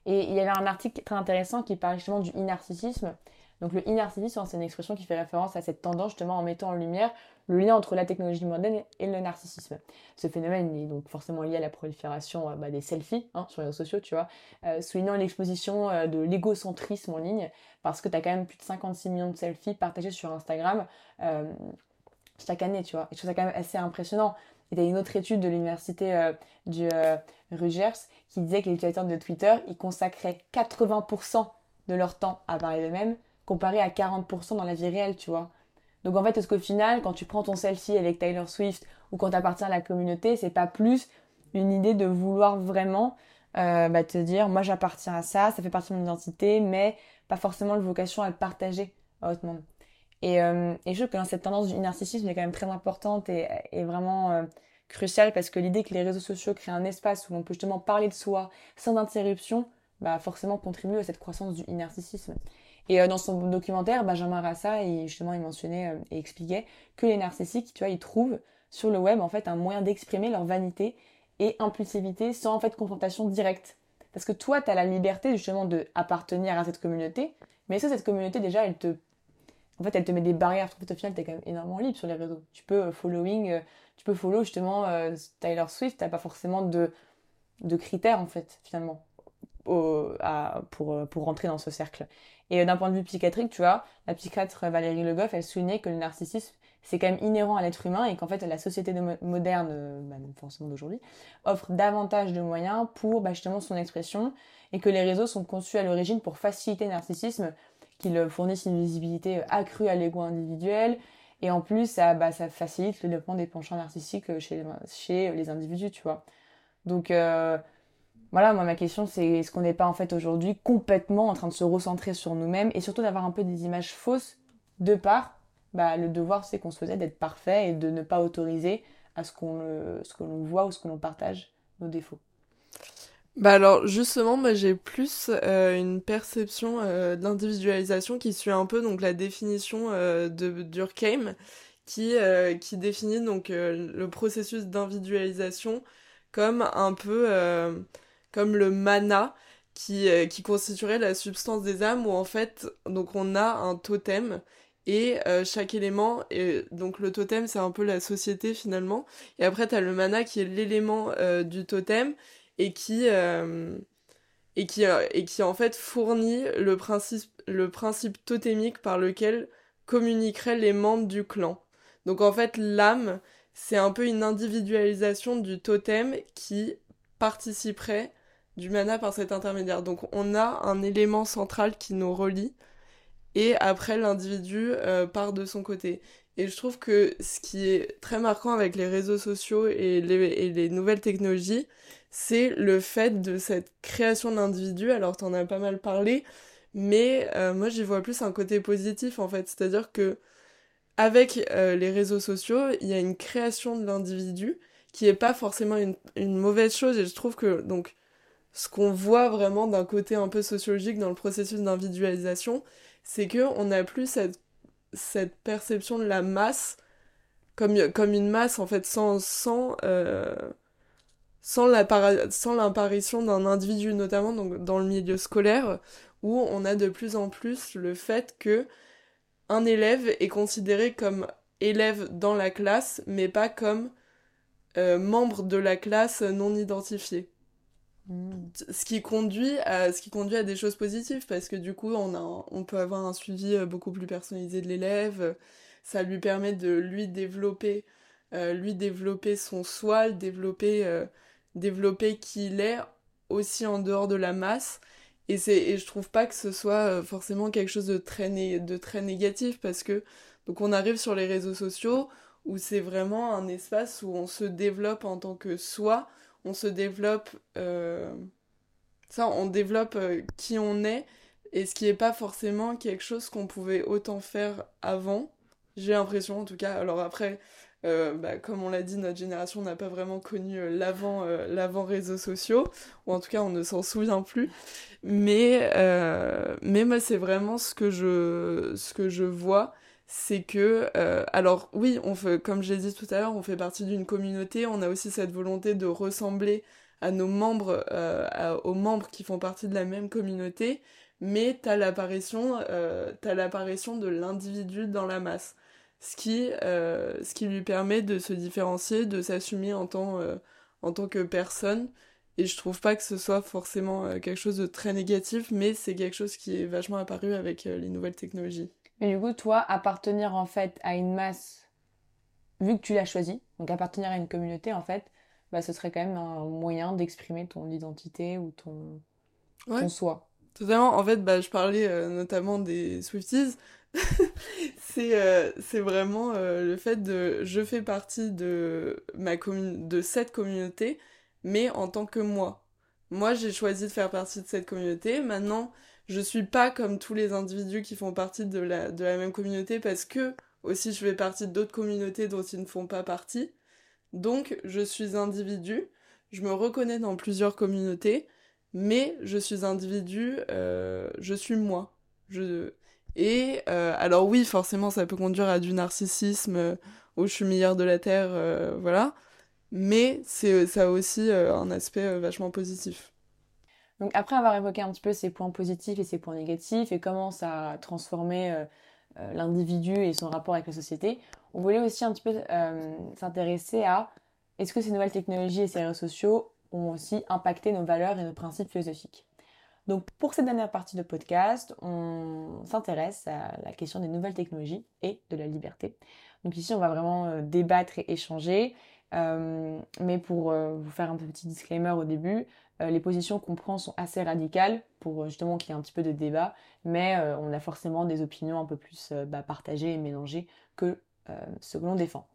Et il y avait un article très intéressant qui parle justement du narcissisme donc le e-narcissisme, c'est une expression qui fait référence à cette tendance justement en mettant en lumière le lien entre la technologie moderne et le narcissisme. Ce phénomène est donc forcément lié à la prolifération euh, bah, des selfies hein, sur les réseaux sociaux, tu vois, euh, soulignant l'exposition euh, de l'égocentrisme en ligne, parce que tu as quand même plus de 56 millions de selfies partagés sur Instagram chaque année, tu vois. Et je trouve ça quand même assez impressionnant. Et tu as une autre étude de l'université du Rutgers qui disait que les utilisateurs de Twitter, ils consacraient 80% de leur temps à parler d'eux-mêmes, comparé à 40% dans la vie réelle, tu vois. Donc en fait, est-ce qu'au final, quand tu prends ton selfie avec Taylor Swift ou quand tu appartiens à la communauté, c'est pas plus une idée de vouloir vraiment euh, bah, te dire moi j'appartiens à ça, ça fait partie de mon identité, mais pas forcément la vocation à le partager à monde. Et, euh, et je trouve que cette tendance du narcissisme est quand même très importante et, et vraiment euh, cruciale parce que l'idée que les réseaux sociaux créent un espace où on peut justement parler de soi sans interruption, bah forcément contribue à cette croissance du narcissisme. Et euh, dans son documentaire, Benjamin Rassa, et justement, il mentionnait euh, et expliquait que les narcissiques, tu vois, ils trouvent sur le web en fait un moyen d'exprimer leur vanité et impulsivité sans en fait confrontation directe. Parce que toi, tu as la liberté justement de à cette communauté, mais ça, cette communauté déjà, elle te, en fait, elle te met des barrières? En fait, au final, es quand même énormément libre sur les réseaux. Tu peux euh, following, tu peux follow justement Tyler Swift, t'as pas forcément de, de critères en fait finalement pour, pour rentrer dans ce cercle. Et euh, d'un point de vue psychiatrique, tu vois, la psychiatre Valérie Le Goff, elle soulignait que le narcissisme, c'est quand même inhérent à l'être humain et qu'en fait, la société moderne, euh, bah, forcément d'aujourd'hui, offre davantage de moyens pour bah, justement son expression et que les réseaux sont conçus à l'origine pour faciliter le narcissisme, qu'ils fournissent une visibilité accrue à l'ego individuel et en plus, ça, bah, facilite le développement des penchants narcissiques chez, les individus, tu vois. Donc, euh, voilà, moi ma question c'est est-ce qu'on n'est pas en fait aujourd'hui complètement en train de se recentrer sur nous-mêmes et surtout d'avoir un peu des images fausses de par bah, le devoir c'est qu'on se faisait d'être parfait et de ne pas autoriser à ce qu'on ce que l'on voit ou ce que l'on partage nos défauts. Bah alors justement, moi j'ai plus euh, une perception euh, d'individualisation qui suit un peu donc la définition euh, de Durkheim qui qui définit donc le processus d'individualisation comme un peu comme le mana qui, euh, qui constituerait la substance des âmes où en fait donc on a un totem et euh, chaque élément et donc le totem c'est un peu la société finalement et après tu as le mana qui est l'élément euh, du totem et qui et qui et qui en fait fournit le principe le principe totémique par lequel communiqueraient les membres du clan. Donc en fait l'âme c'est un peu une individualisation du totem qui participerait du mana par cet intermédiaire. Donc on a un élément central qui nous relie et après l'individu euh, part de son côté. Et je trouve que ce qui est très marquant avec les réseaux sociaux et les, nouvelles technologies, c'est le fait de cette création d'individus. Alors t'en as pas mal parlé, mais euh, moi j'y vois plus un côté positif en fait. C'est-à-dire que avec euh, les réseaux sociaux, il y a une création de l'individu qui est pas forcément une, mauvaise chose. Et je trouve que donc ce qu'on voit vraiment d'un côté un peu sociologique dans le processus d'individualisation, c'est que on n'a plus cette, perception de la masse comme, une masse en fait sans sans euh, sans l'apparition d'un individu notamment dans le milieu scolaire où on a de plus en plus le fait que un élève est considéré comme élève dans la classe, mais pas comme membre de la classe non identifié. Ce qui, conduit à, ce qui conduit à des choses positives, parce que du coup, on, a, on peut avoir un suivi beaucoup plus personnalisé de l'élève, ça lui permet de lui développer, lui développer son soi, développer, développer qui il est aussi en dehors de la masse, et, c'est, et je trouve pas que ce soit euh, forcément quelque chose de très, de très négatif parce que donc on arrive sur les réseaux sociaux où c'est vraiment un espace où on se développe en tant que soi, on se développe, euh, ça, on développe euh, qui on est et ce qui n'est pas forcément quelque chose qu'on pouvait autant faire avant. J'ai l'impression en tout cas. Alors après, euh, bah, comme on l'a dit, notre génération n'a pas vraiment connu l'avant, l'avant réseaux sociaux, ou en tout cas on ne s'en souvient plus. Mais, mais moi c'est vraiment ce que je, ce que je vois, c'est que, alors oui, on fait, comme j'ai dit tout à l'heure, on fait partie d'une communauté, on a aussi cette volonté de ressembler à nos membres, aux membres qui font partie de la même communauté, mais t'as l'apparition, t'as l'apparition de l'individu dans la masse ce qui, euh, ce qui lui permet de se différencier, de s'assumer en, tant, euh, en tant que personne. Et je trouve pas que ce soit forcément euh, quelque chose de très négatif, mais c'est quelque chose qui est vachement apparu avec les nouvelles technologies. Mais du coup, toi, appartenir en fait à une masse, vu que tu l'as choisi, donc appartenir à une communauté, en fait, bah, ce serait quand même un moyen d'exprimer ton identité ou ton, ton soi. Totalement. En fait, bah, je parlais notamment des Swifties. c'est euh, c'est vraiment euh, le fait de je fais partie de ma de cette communauté mais en tant que moi moi j'ai choisi de faire partie de cette communauté maintenant je suis pas comme tous les individus qui font partie de la même communauté parce que aussi je fais partie d'autres communautés dont ils ne font pas partie donc je suis individu je me reconnais dans plusieurs communautés mais je suis individu euh, je suis moi et euh, alors oui, forcément, ça peut conduire à du narcissisme, euh, où je de la Terre, euh, voilà. Mais c'est ça a aussi un aspect vachement positif. Donc après avoir évoqué un petit peu ses points positifs et ses points négatifs et comment ça a transformé l'individu et son rapport avec la société, on voulait aussi un petit peu s'intéresser à est-ce que ces nouvelles technologies et ces réseaux sociaux ont aussi impacté nos valeurs et nos principes philosophiques? Donc pour cette dernière partie de podcast, on s'intéresse à la question des nouvelles technologies et de la liberté. Donc ici, on va vraiment euh, débattre et échanger. Euh, mais pour euh, vous faire un petit disclaimer au début, les positions qu'on prend sont assez radicales pour justement qu'il y ait un petit peu de débat, mais on a forcément des opinions un peu plus bah, partagées et mélangées que ce que l'on défend.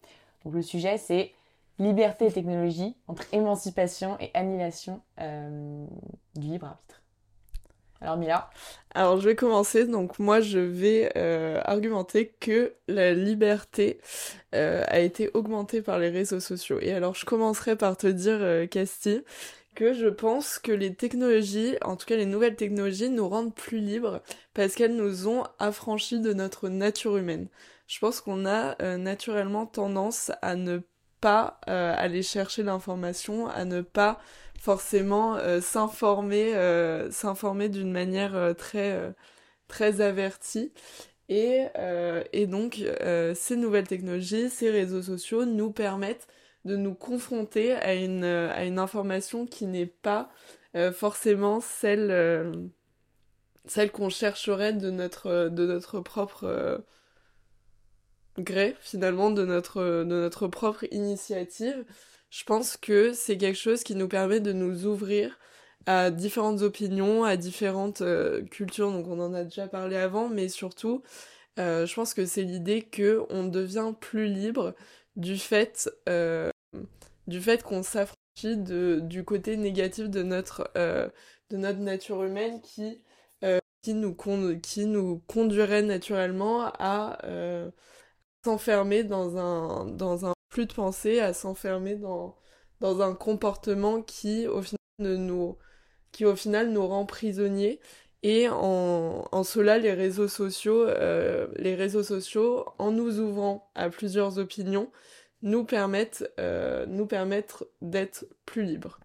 Donc le sujet c'est liberté et technologie entre émancipation et annihilation du libre arbitre. Alors Mila? Alors je vais commencer. Donc moi je vais euh, argumenter que la liberté euh, a été augmentée par les réseaux sociaux. Et alors je commencerai par te dire, euh, Casti, que je pense que les technologies, en tout cas les nouvelles technologies, nous rendent plus libres parce qu'elles nous ont affranchis de notre nature humaine. Je pense qu'on a naturellement tendance à ne pas aller chercher l'information, à ne pas forcément euh, s'informer euh, d'une manière euh, très très avertie et donc ces nouvelles technologies ces réseaux sociaux nous permettent de nous confronter à une information qui n'est pas forcément celle celle qu'on chercherait de notre propre gré finalement de notre propre initiative. Je pense que c'est quelque chose qui nous permet de nous ouvrir à différentes opinions, à différentes euh, cultures, donc on en a déjà parlé avant, mais surtout, euh, je pense que c'est l'idée que on devient plus libre du fait, euh, du fait qu'on s'affranchit du côté négatif de notre, de notre nature humaine qui, qui, nous, qui nous conduirait naturellement à s'enfermer dans un, dans un plus de penser à s'enfermer dans, dans un comportement qui au final nous qui au final nous rend prisonniers. Et en, cela les réseaux sociaux euh, les réseaux sociaux en nous ouvrant à plusieurs opinions nous permettent euh, permettre d'être plus libres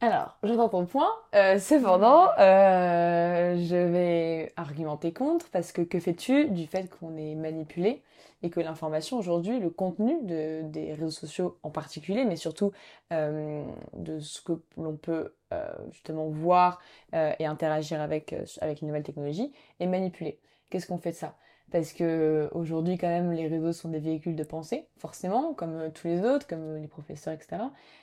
alors, j'entends ton point. Euh, cependant, je vais argumenter contre parce que que fais-tu du fait qu'on est manipulé et que l'information aujourd'hui, le contenu de, des réseaux sociaux en particulier, mais surtout euh, de ce que l'on peut euh, justement voir euh, et interagir avec, avec une nouvelle technologie, est manipulé. Qu'est-ce qu'on fait de ça? Parce que aujourd'hui quand même les réseaux sont des véhicules de pensée, forcément, comme tous les autres, comme les professeurs, etc.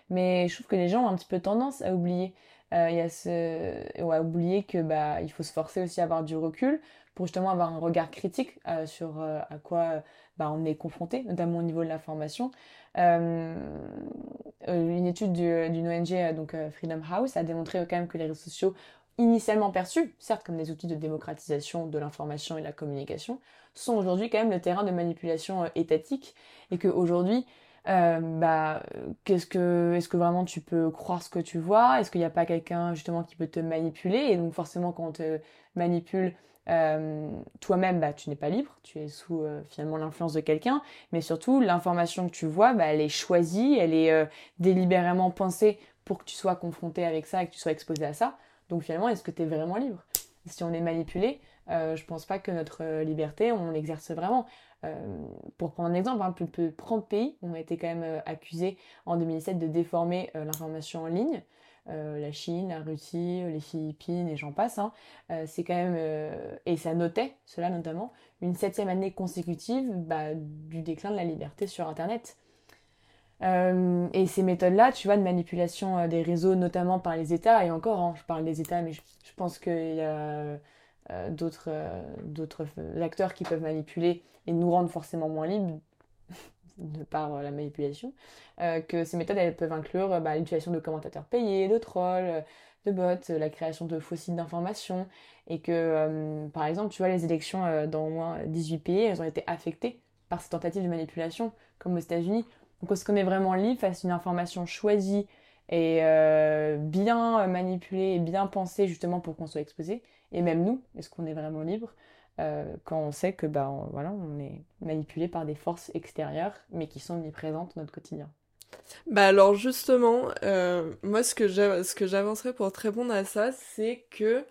Mais je trouve que les gens ont un petit peu tendance à oublier. il y a ou à oublier que bah il faut se forcer aussi à avoir du recul pour justement avoir un regard critique euh, sur euh, à quoi euh, bah, on est confronté, notamment au niveau de la formation. une étude d'une ONG, donc Freedom House, a démontré quand même que les réseaux sociaux, initialement perçus, certes comme des outils de démocratisation de l'information et de la communication, sont aujourd'hui quand même le terrain de manipulation étatique. Et qu'aujourd'hui, euh, bah, qu'est-ce que, est-ce que vraiment tu peux croire ce que tu vois? Est-ce qu'il n'y a pas quelqu'un justement qui peut te manipuler? Et donc forcément, quand on te manipule, euh, toi-même, bah, tu n'es pas libre, tu es sous euh, finalement l'influence de quelqu'un, mais surtout l'information que tu vois, bah, elle est choisie, elle est euh, délibérément pensée pour que tu sois confronté avec ça et que tu sois exposé à ça. Donc finalement, est-ce que tu es vraiment libre? Si on est manipulé, je pense pas que notre liberté, on l'exerce vraiment. pour prendre un exemple, hein, plus de 30 pays ont été quand même accusés en 2017 de déformer l'information en ligne. Euh, la Chine, la Russie, les Philippines et j'en passe. Hein. Euh, c'est quand même, euh, et ça notait, cela notamment, une septième année consécutive bah, du déclin de la liberté sur Internet. Et ces méthodes-là, tu vois, de manipulation des réseaux, notamment par les États, et encore, hein, je parle des États, mais je, pense qu'il y a d'autres acteurs qui peuvent manipuler et nous rendre forcément moins libres, de par euh, la manipulation, euh, que ces méthodes elles peuvent inclure bah, l'utilisation de commentateurs payés, de trolls, euh, de bots, la création de faux sites d'information, et que par exemple, tu vois, les élections dans au moins 18 pays, elles ont été affectées par ces tentatives de manipulation, comme aux États-Unis. Donc est-ce qu'on est vraiment libre face à une information choisie et bien manipulée et bien pensée justement pour qu'on soit exposé? Et même nous, est-ce qu'on est vraiment libre euh, quand on sait que bah, on, voilà, on est manipulé par des forces extérieures, mais qui sont omniprésentes dans notre quotidien? Bah alors justement, euh, moi ce que j'avancerais pour te répondre à ça, c'est que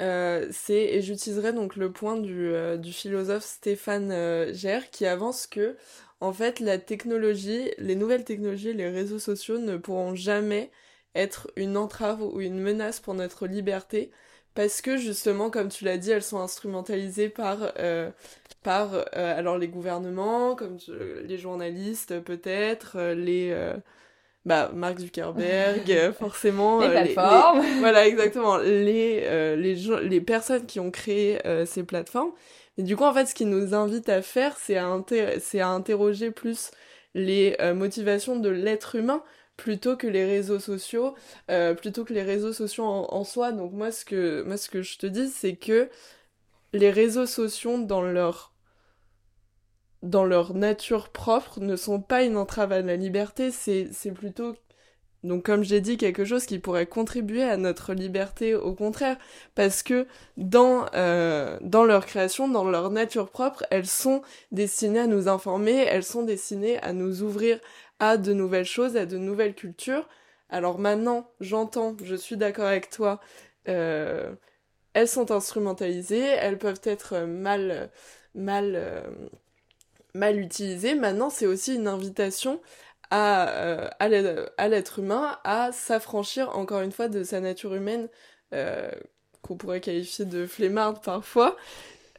euh, c'est et j'utiliserai donc le point du, du philosophe Stéphane Gère qui avance que en fait la technologie, les nouvelles technologies, les réseaux sociaux ne pourront jamais être une entrave ou une menace pour notre liberté parce que justement, comme tu l'as dit, elles sont instrumentalisées par, euh, par euh, alors les gouvernements, comme les journalistes peut-être, euh, les bah Mark Zuckerberg, forcément, les plateformes, voilà exactement, les les les personnes qui ont créé ces plateformes. Et du coup, en fait, ce qui nous invite à faire, c'est à, interroger plus les motivations de l'être humain plutôt que les réseaux sociaux, euh, plutôt que les réseaux sociaux en, soi. Donc moi ce que moi ce que je te dis c'est que les réseaux sociaux dans leur dans leur nature propre ne sont pas une entrave à la liberté, c'est plutôt donc comme j'ai dit quelque chose qui pourrait contribuer à notre liberté au contraire parce que dans euh, dans leur création, dans leur nature propre, elles sont destinées à nous informer, elles sont destinées à nous ouvrir à de nouvelles choses, à de nouvelles cultures. Alors maintenant, j'entends, je suis d'accord avec toi, euh, elles sont instrumentalisées, elles peuvent être mal, mal, euh, mal utilisées. Maintenant, c'est aussi une invitation à, euh, à l'être humain à s'affranchir encore une fois de sa nature humaine qu'on pourrait qualifier de flemmarde parfois.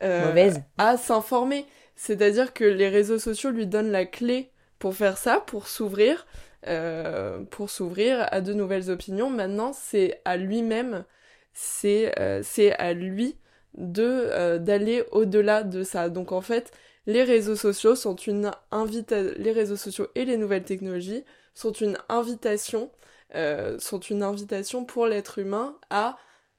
Mauvaise. À s'informer. C'est-à-dire que les réseaux sociaux lui donnent la clé pour faire ça, pour s'ouvrir, euh, pour s'ouvrir à de nouvelles opinions. Maintenant, c'est à lui-même, c'est euh, c'est à lui de euh, d'aller au-delà de ça. Donc en fait, les réseaux sociaux sont une invitation, les réseaux sociaux et les nouvelles technologies sont une invitation, sont une invitation pour l'être humain à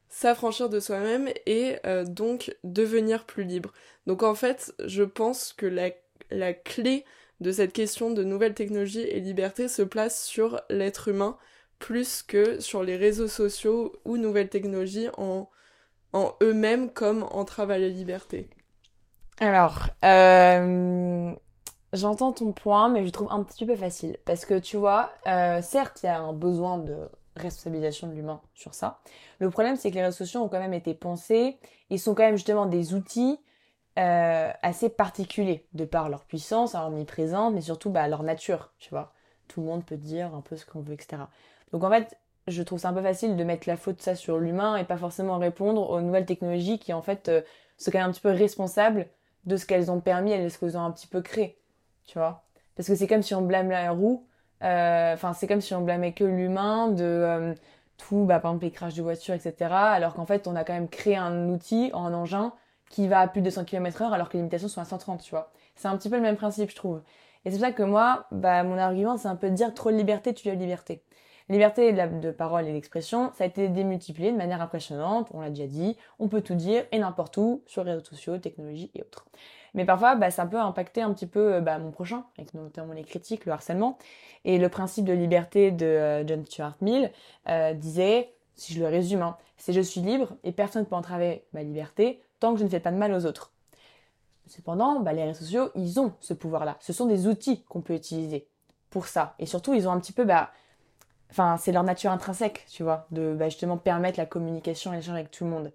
s'affranchir de soi-même et donc devenir plus libre. Donc en fait, je pense que la, clé de cette question de nouvelles technologies et liberté se place sur l'être humain plus que sur les réseaux sociaux ou nouvelles technologies en, en eux-mêmes comme entrave à la liberté. Alors, euh, j'entends ton point, mais je trouve un petit peu facile. Parce que tu vois, euh, certes, il y a un besoin de responsabilisation de l'humain sur ça. Le problème, c'est que les réseaux sociaux ont quand même été pensés. Ils sont quand même justement des outils assez particuliers de par leur puissance, leur omniprésence, mais surtout bah, leur nature, tu vois. Tout le monde peut dire un peu ce qu'on veut, etc. Donc en fait, je trouve ça un peu facile de mettre la faute ça sur l'humain et pas forcément répondre aux nouvelles technologies qui en fait euh, sont quand même un petit peu responsables de ce qu'elles ont permis et de ce qu'elles ont un petit peu créé. Tu vois Parce que c'est comme si on blâme la roue, euh, enfin c'est comme si on blâmait que l'humain de euh, tout, bah, par exemple les crashs de voitures, etc. Alors qu'en fait on a quand même créé un outil, un engin qui va à plus de 100 km h alors que les limitations sont à 130, tu vois. C'est un petit peu le même principe, je trouve. Et c'est pour ça que moi, bah, mon argument, c'est un peu de dire trop de liberté, tu as liberté liberté de, parole et d'expression, ça a été démultiplié de manière impressionnante, on l'a déjà dit, on peut tout dire et n'importe où, sur les réseaux sociaux, technologie et autres. Mais parfois, bah, ça peut impacter un petit peu bah, mon prochain, notamment les critiques, le harcèlement. Et le principe de liberté de euh, John Stuart Mill euh, disait, si je le résume, hein, c'est je suis libre et personne ne peut entraver ma liberté tant que je ne fais pas de mal aux autres. Cependant, bah, les réseaux sociaux, ils ont ce pouvoir-là. Ce sont des outils qu'on peut utiliser pour ça. Et surtout, ils ont un petit peu bah, Enfin, c'est leur nature intrinsèque, tu vois, de bah, justement permettre la communication et l'échange avec tout le monde.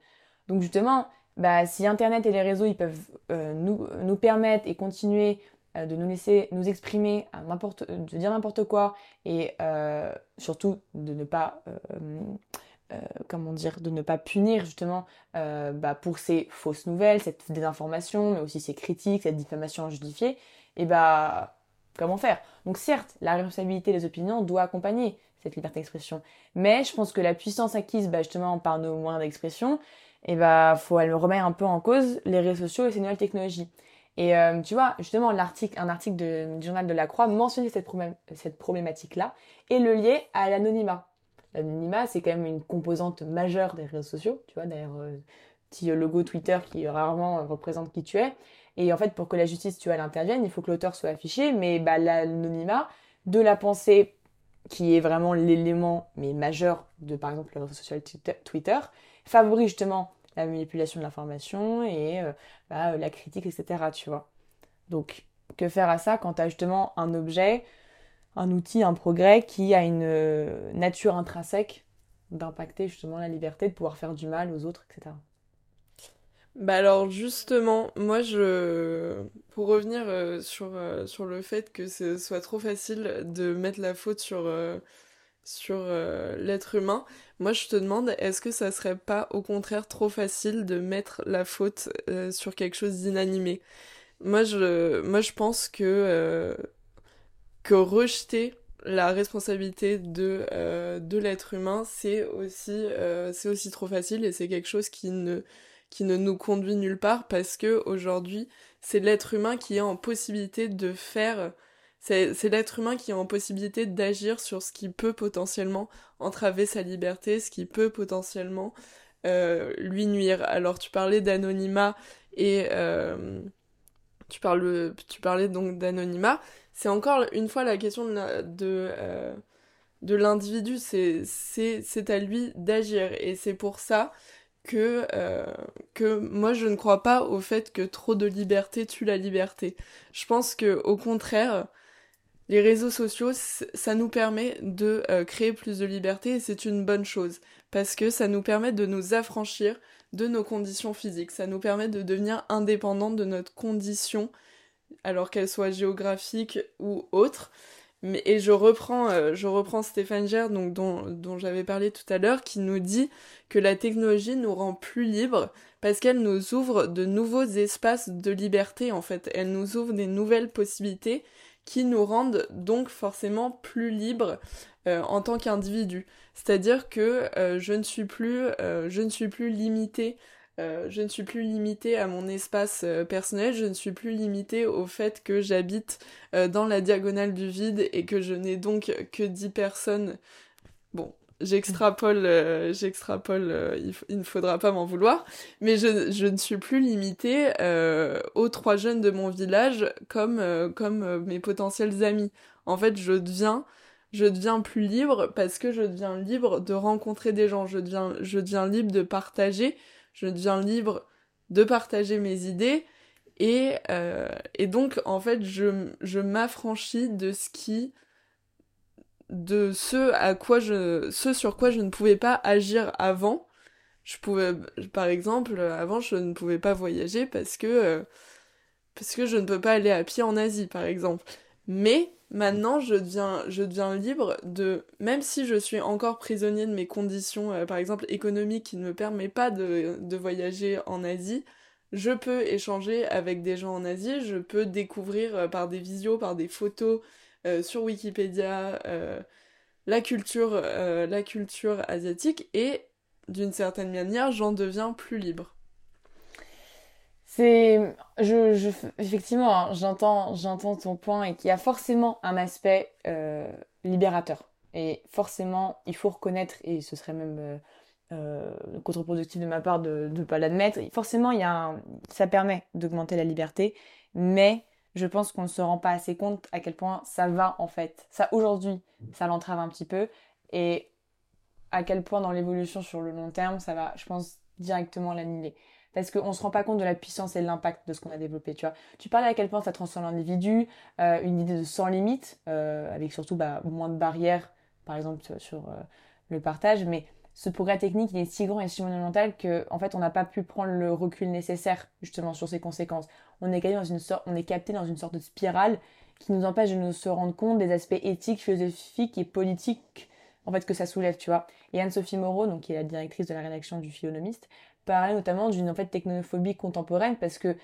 Donc justement, bah, si Internet et les réseaux, ils peuvent euh, nous, nous permettre et continuer euh, de nous laisser nous exprimer, de dire n'importe quoi, et euh, surtout de ne pas, comment dire, de ne pas punir justement bah, pour ces fausses nouvelles, cette désinformation, mais aussi ces critiques, cette diffamation injustifiée, et bah comment faire? Donc certes, la responsabilité des opinions doit accompagner cette liberté d'expression. Mais je pense que la puissance acquise bah, justement par nos moyens d'expression, et eh bah, faut elle remettre un peu en cause les réseaux sociaux et ces nouvelles technologies. Et euh, tu vois, justement, l'article, un article du journal de la Croix mentionnait cette, problématique-là et le liait à l'anonymat. L'anonymat, c'est quand même une composante majeure des réseaux sociaux, tu vois, d'ailleurs, petit logo Twitter qui rarement représente qui tu es. Et en fait, pour que la justice, tu vois, elle intervienne, il faut que l'auteur soit affiché, mais bah, l'anonymat de la pensée qui est vraiment l'élément mais majeur de par exemple le réseau social Twitter, favorise justement la manipulation de l'information et euh, bah, la critique, etc. Tu vois. Donc, que faire à ça quand tu as justement un objet, un outil, un progrès qui a une euh, nature intrinsèque d'impacter justement la liberté, de pouvoir faire du mal aux autres, etc. Bah alors justement, moi je pour revenir euh, sur euh, sur le fait que ce soit trop facile de mettre la faute sur euh, l'être humain, moi je te demande est-ce que ça serait pas au contraire trop facile de mettre la faute sur quelque chose d'inanimé? Moi je pense que que rejeter la responsabilité de l'être humain, c'est aussi trop facile et c'est quelque chose qui ne qui ne nous conduit nulle part parce que aujourd'hui, c'est l'être humain qui est en possibilité de faire c'est l'être humain qui est en possibilité d'agir sur ce qui peut potentiellement entraver sa liberté, ce qui peut potentiellement euh, lui nuire. Alors tu parlais d'anonymat et euh, tu, parles, tu parlais donc d'anonymat. C'est encore une fois la question de, de, euh, de l'individu, c'est à lui d'agir. Et c'est pour ça que, euh, que moi je ne crois pas au fait que trop de liberté tue la liberté. Je pense que au contraire, les réseaux sociaux, ça nous permet de euh, créer plus de liberté et c'est une bonne chose parce que ça nous permet de nous affranchir de nos conditions physiques, ça nous permet de devenir indépendants de notre condition, alors qu'elle soit géographique ou autre. Et je reprends, euh, je reprends Stéphane Gère, donc, dont, j'avais parlé tout à l'heure, qui nous dit que la technologie nous rend plus libres parce qu'elle nous ouvre de nouveaux espaces de liberté, en fait. Elle nous ouvre des nouvelles possibilités qui nous rendent donc forcément plus libres euh, en tant qu'individu. C'est-à-dire que euh, je ne suis plus, je ne suis plus limitée euh, je ne suis plus limitée à mon espace euh, personnel, je ne suis plus limitée au fait que j'habite euh, dans la diagonale du vide et que je n'ai donc que 10 personnes. Bon, j'extrapole, j'extrapole, il, ne faudra pas m'en vouloir, mais je, je, ne suis plus limitée aux trois jeunes de mon village comme, comme mes potentiels amis. En fait, je deviens je deviens plus libre parce que je deviens libre de rencontrer des gens, je deviens, je deviens libre de partager je deviens libre de partager mes idées et, euh, et donc en fait je, m'affranchis de ce qui de ce à quoi je ce sur quoi je ne pouvais pas agir avant Je pouvais, par exemple, avant, je ne pouvais pas voyager parce que, euh, parce que je ne peux pas aller à pied en Asie, par exemple. Mais maintenant, je deviens, libre de, même si je suis encore prisonnier de mes conditions, euh, par exemple, économiques qui ne me permettent pas de, voyager en Asie, je peux échanger avec des gens en Asie, je peux découvrir euh, par des visios, par des photos sur Wikipédia la culture, la culture asiatique et d'une certaine manière, j'en deviens plus libre. C'est, je, effectivement, hein, j'entends, j'entends ton point et qu'il y a forcément un aspect euh, libérateur. Et forcément, il faut reconnaître, et ce serait même euh, euh, contre-productif de ma part de ne pas l'admettre, forcément, il y a ça permet d'augmenter la liberté, mais je pense qu'on ne se rend pas assez compte à quel point ça va en fait. Ça aujourd'hui, ça l'entrave un petit peu. Et à quel point dans l'évolution sur le long terme, ça va, je pense, directement l'annuler. Parce qu'on ne se rend pas compte de la puissance et de l'impact de ce qu'on a développé, tu vois. Tu parlais à quel point ça transforme l'individu, euh, une idée de sans limite, euh, avec surtout bah, moins de barrières, par exemple, sur euh, le partage, mais ce progrès technique, il est si grand et si monumental que, en fait, on n'a pas pu prendre le recul nécessaire, justement, sur ses conséquences. On est, dans une sorte, on est capté dans une sorte de spirale qui nous empêche de nous se rendre compte des aspects éthiques, philosophiques et politiques en fait que ça soulève, tu vois. Et Anne-Sophie Moreau, donc qui est la directrice de la rédaction du Philonomiste, parlait notamment d'une en fait technophobie contemporaine parce que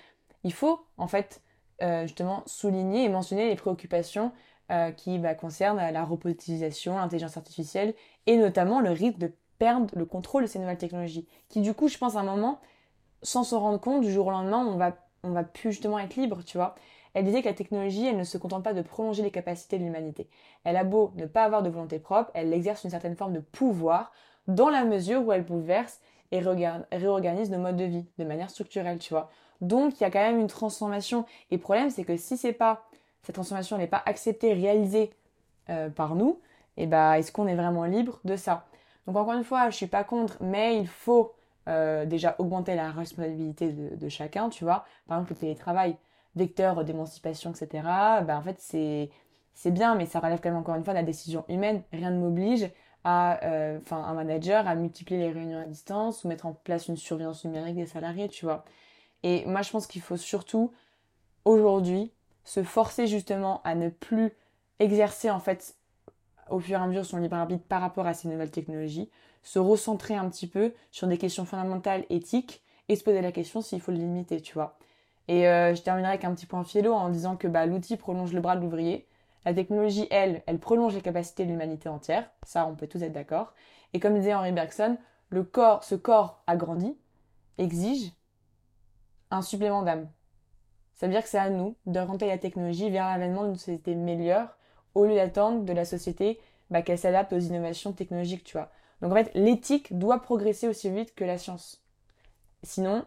il faut en fait euh, justement souligner et mentionner les préoccupations euh, qui bah, concernent la robotisation, l'intelligence artificielle et notamment le risque de perdre le contrôle de ces nouvelles technologies. Qui du coup, je pense à un moment, sans se rendre compte, du jour au lendemain, on va on va plus justement être libre, tu vois. Elle disait que la technologie, elle ne se contente pas de prolonger les capacités de l'humanité. Elle a beau ne pas avoir de volonté propre, elle exerce une certaine forme de pouvoir dans la mesure où elle bouleverse et réorganise nos modes de vie de manière structurelle, tu vois. Donc il y a quand même une transformation. Et le problème, c'est que si c'est pas cette transformation n'est pas acceptée, réalisée euh, par nous, et eh ben est-ce qu'on est vraiment libre de ça? Donc encore une fois, je suis pas contre, mais il faut euh, déjà augmenter la responsabilité de, chacun, tu vois. Par exemple, le télétravail vecteur d'émancipation, etc., bah, en fait, c'est, c'est bien, mais ça relève quand même encore une fois de la décision humaine. Rien ne m'oblige à, euh, un manager à multiplier les réunions à distance ou mettre en place une surveillance numérique des salariés, tu vois. Et moi, je pense qu'il faut surtout, aujourd'hui, se forcer justement à ne plus exercer, en fait, au fur et à mesure son libre arbitre par rapport à ces nouvelles technologies, se recentrer un petit peu sur des questions fondamentales éthiques et se poser la question s'il faut le limiter, tu vois. Et euh, je terminerai avec un petit point philo en disant que bah, l'outil prolonge le bras de l'ouvrier. La technologie, elle, elle prolonge les capacités de l'humanité entière. Ça, on peut tous être d'accord. Et comme disait Henri Bergson, le corps, ce corps agrandi exige un supplément d'âme. Ça veut dire que c'est à nous d'orienter la technologie vers l'avènement d'une société meilleure au lieu d'attendre de la société bah, qu'elle s'adapte aux innovations technologiques, tu vois. Donc en fait, l'éthique doit progresser aussi vite que la science. Sinon,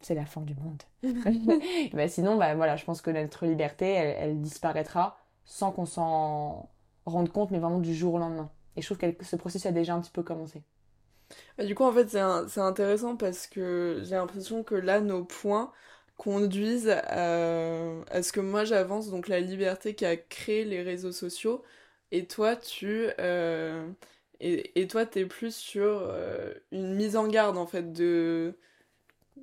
c'est la fin du monde. bah, sinon, bah, voilà, je pense que notre liberté, elle, disparaîtra sans qu'on s'en rende compte, mais vraiment du jour au lendemain. Et je trouve que ce processus a déjà un petit peu commencé. Du coup, en fait, c'est intéressant parce que j'ai l'impression que là, nos points conduisent à, ce que moi j'avance, donc la liberté qui a créé les réseaux sociaux, et toi, tu... Euh, et, et, toi, t'es plus sur euh, une mise en garde, en fait, de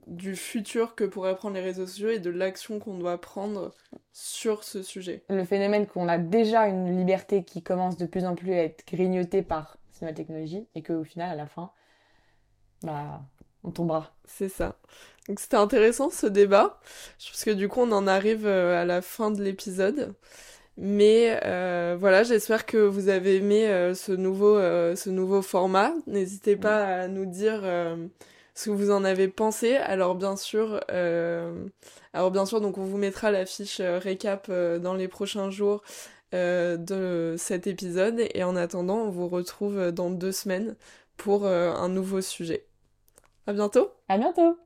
du futur que pourraient prendre les réseaux sociaux et de l'action qu'on doit prendre sur ce sujet. Le phénomène qu'on a déjà une liberté qui commence de plus en plus à être grignotée par ces nouvelles technologies et qu'au final, à la fin, bah, on tombera. C'est ça. Donc c'était intéressant ce débat. Je pense que du coup, on en arrive euh, à la fin de l'épisode. Mais euh, voilà, j'espère que vous avez aimé euh, ce, nouveau, ce nouveau format. N'hésitez pas à nous dire ce que vous en avez pensé. Alors bien sûr, euh, alors bien sûr, donc on vous mettra la fiche euh, récap euh, dans les prochains jours de cet épisode. Et en attendant, on vous retrouve dans deux semaines pour un nouveau sujet. À bientôt. À bientôt.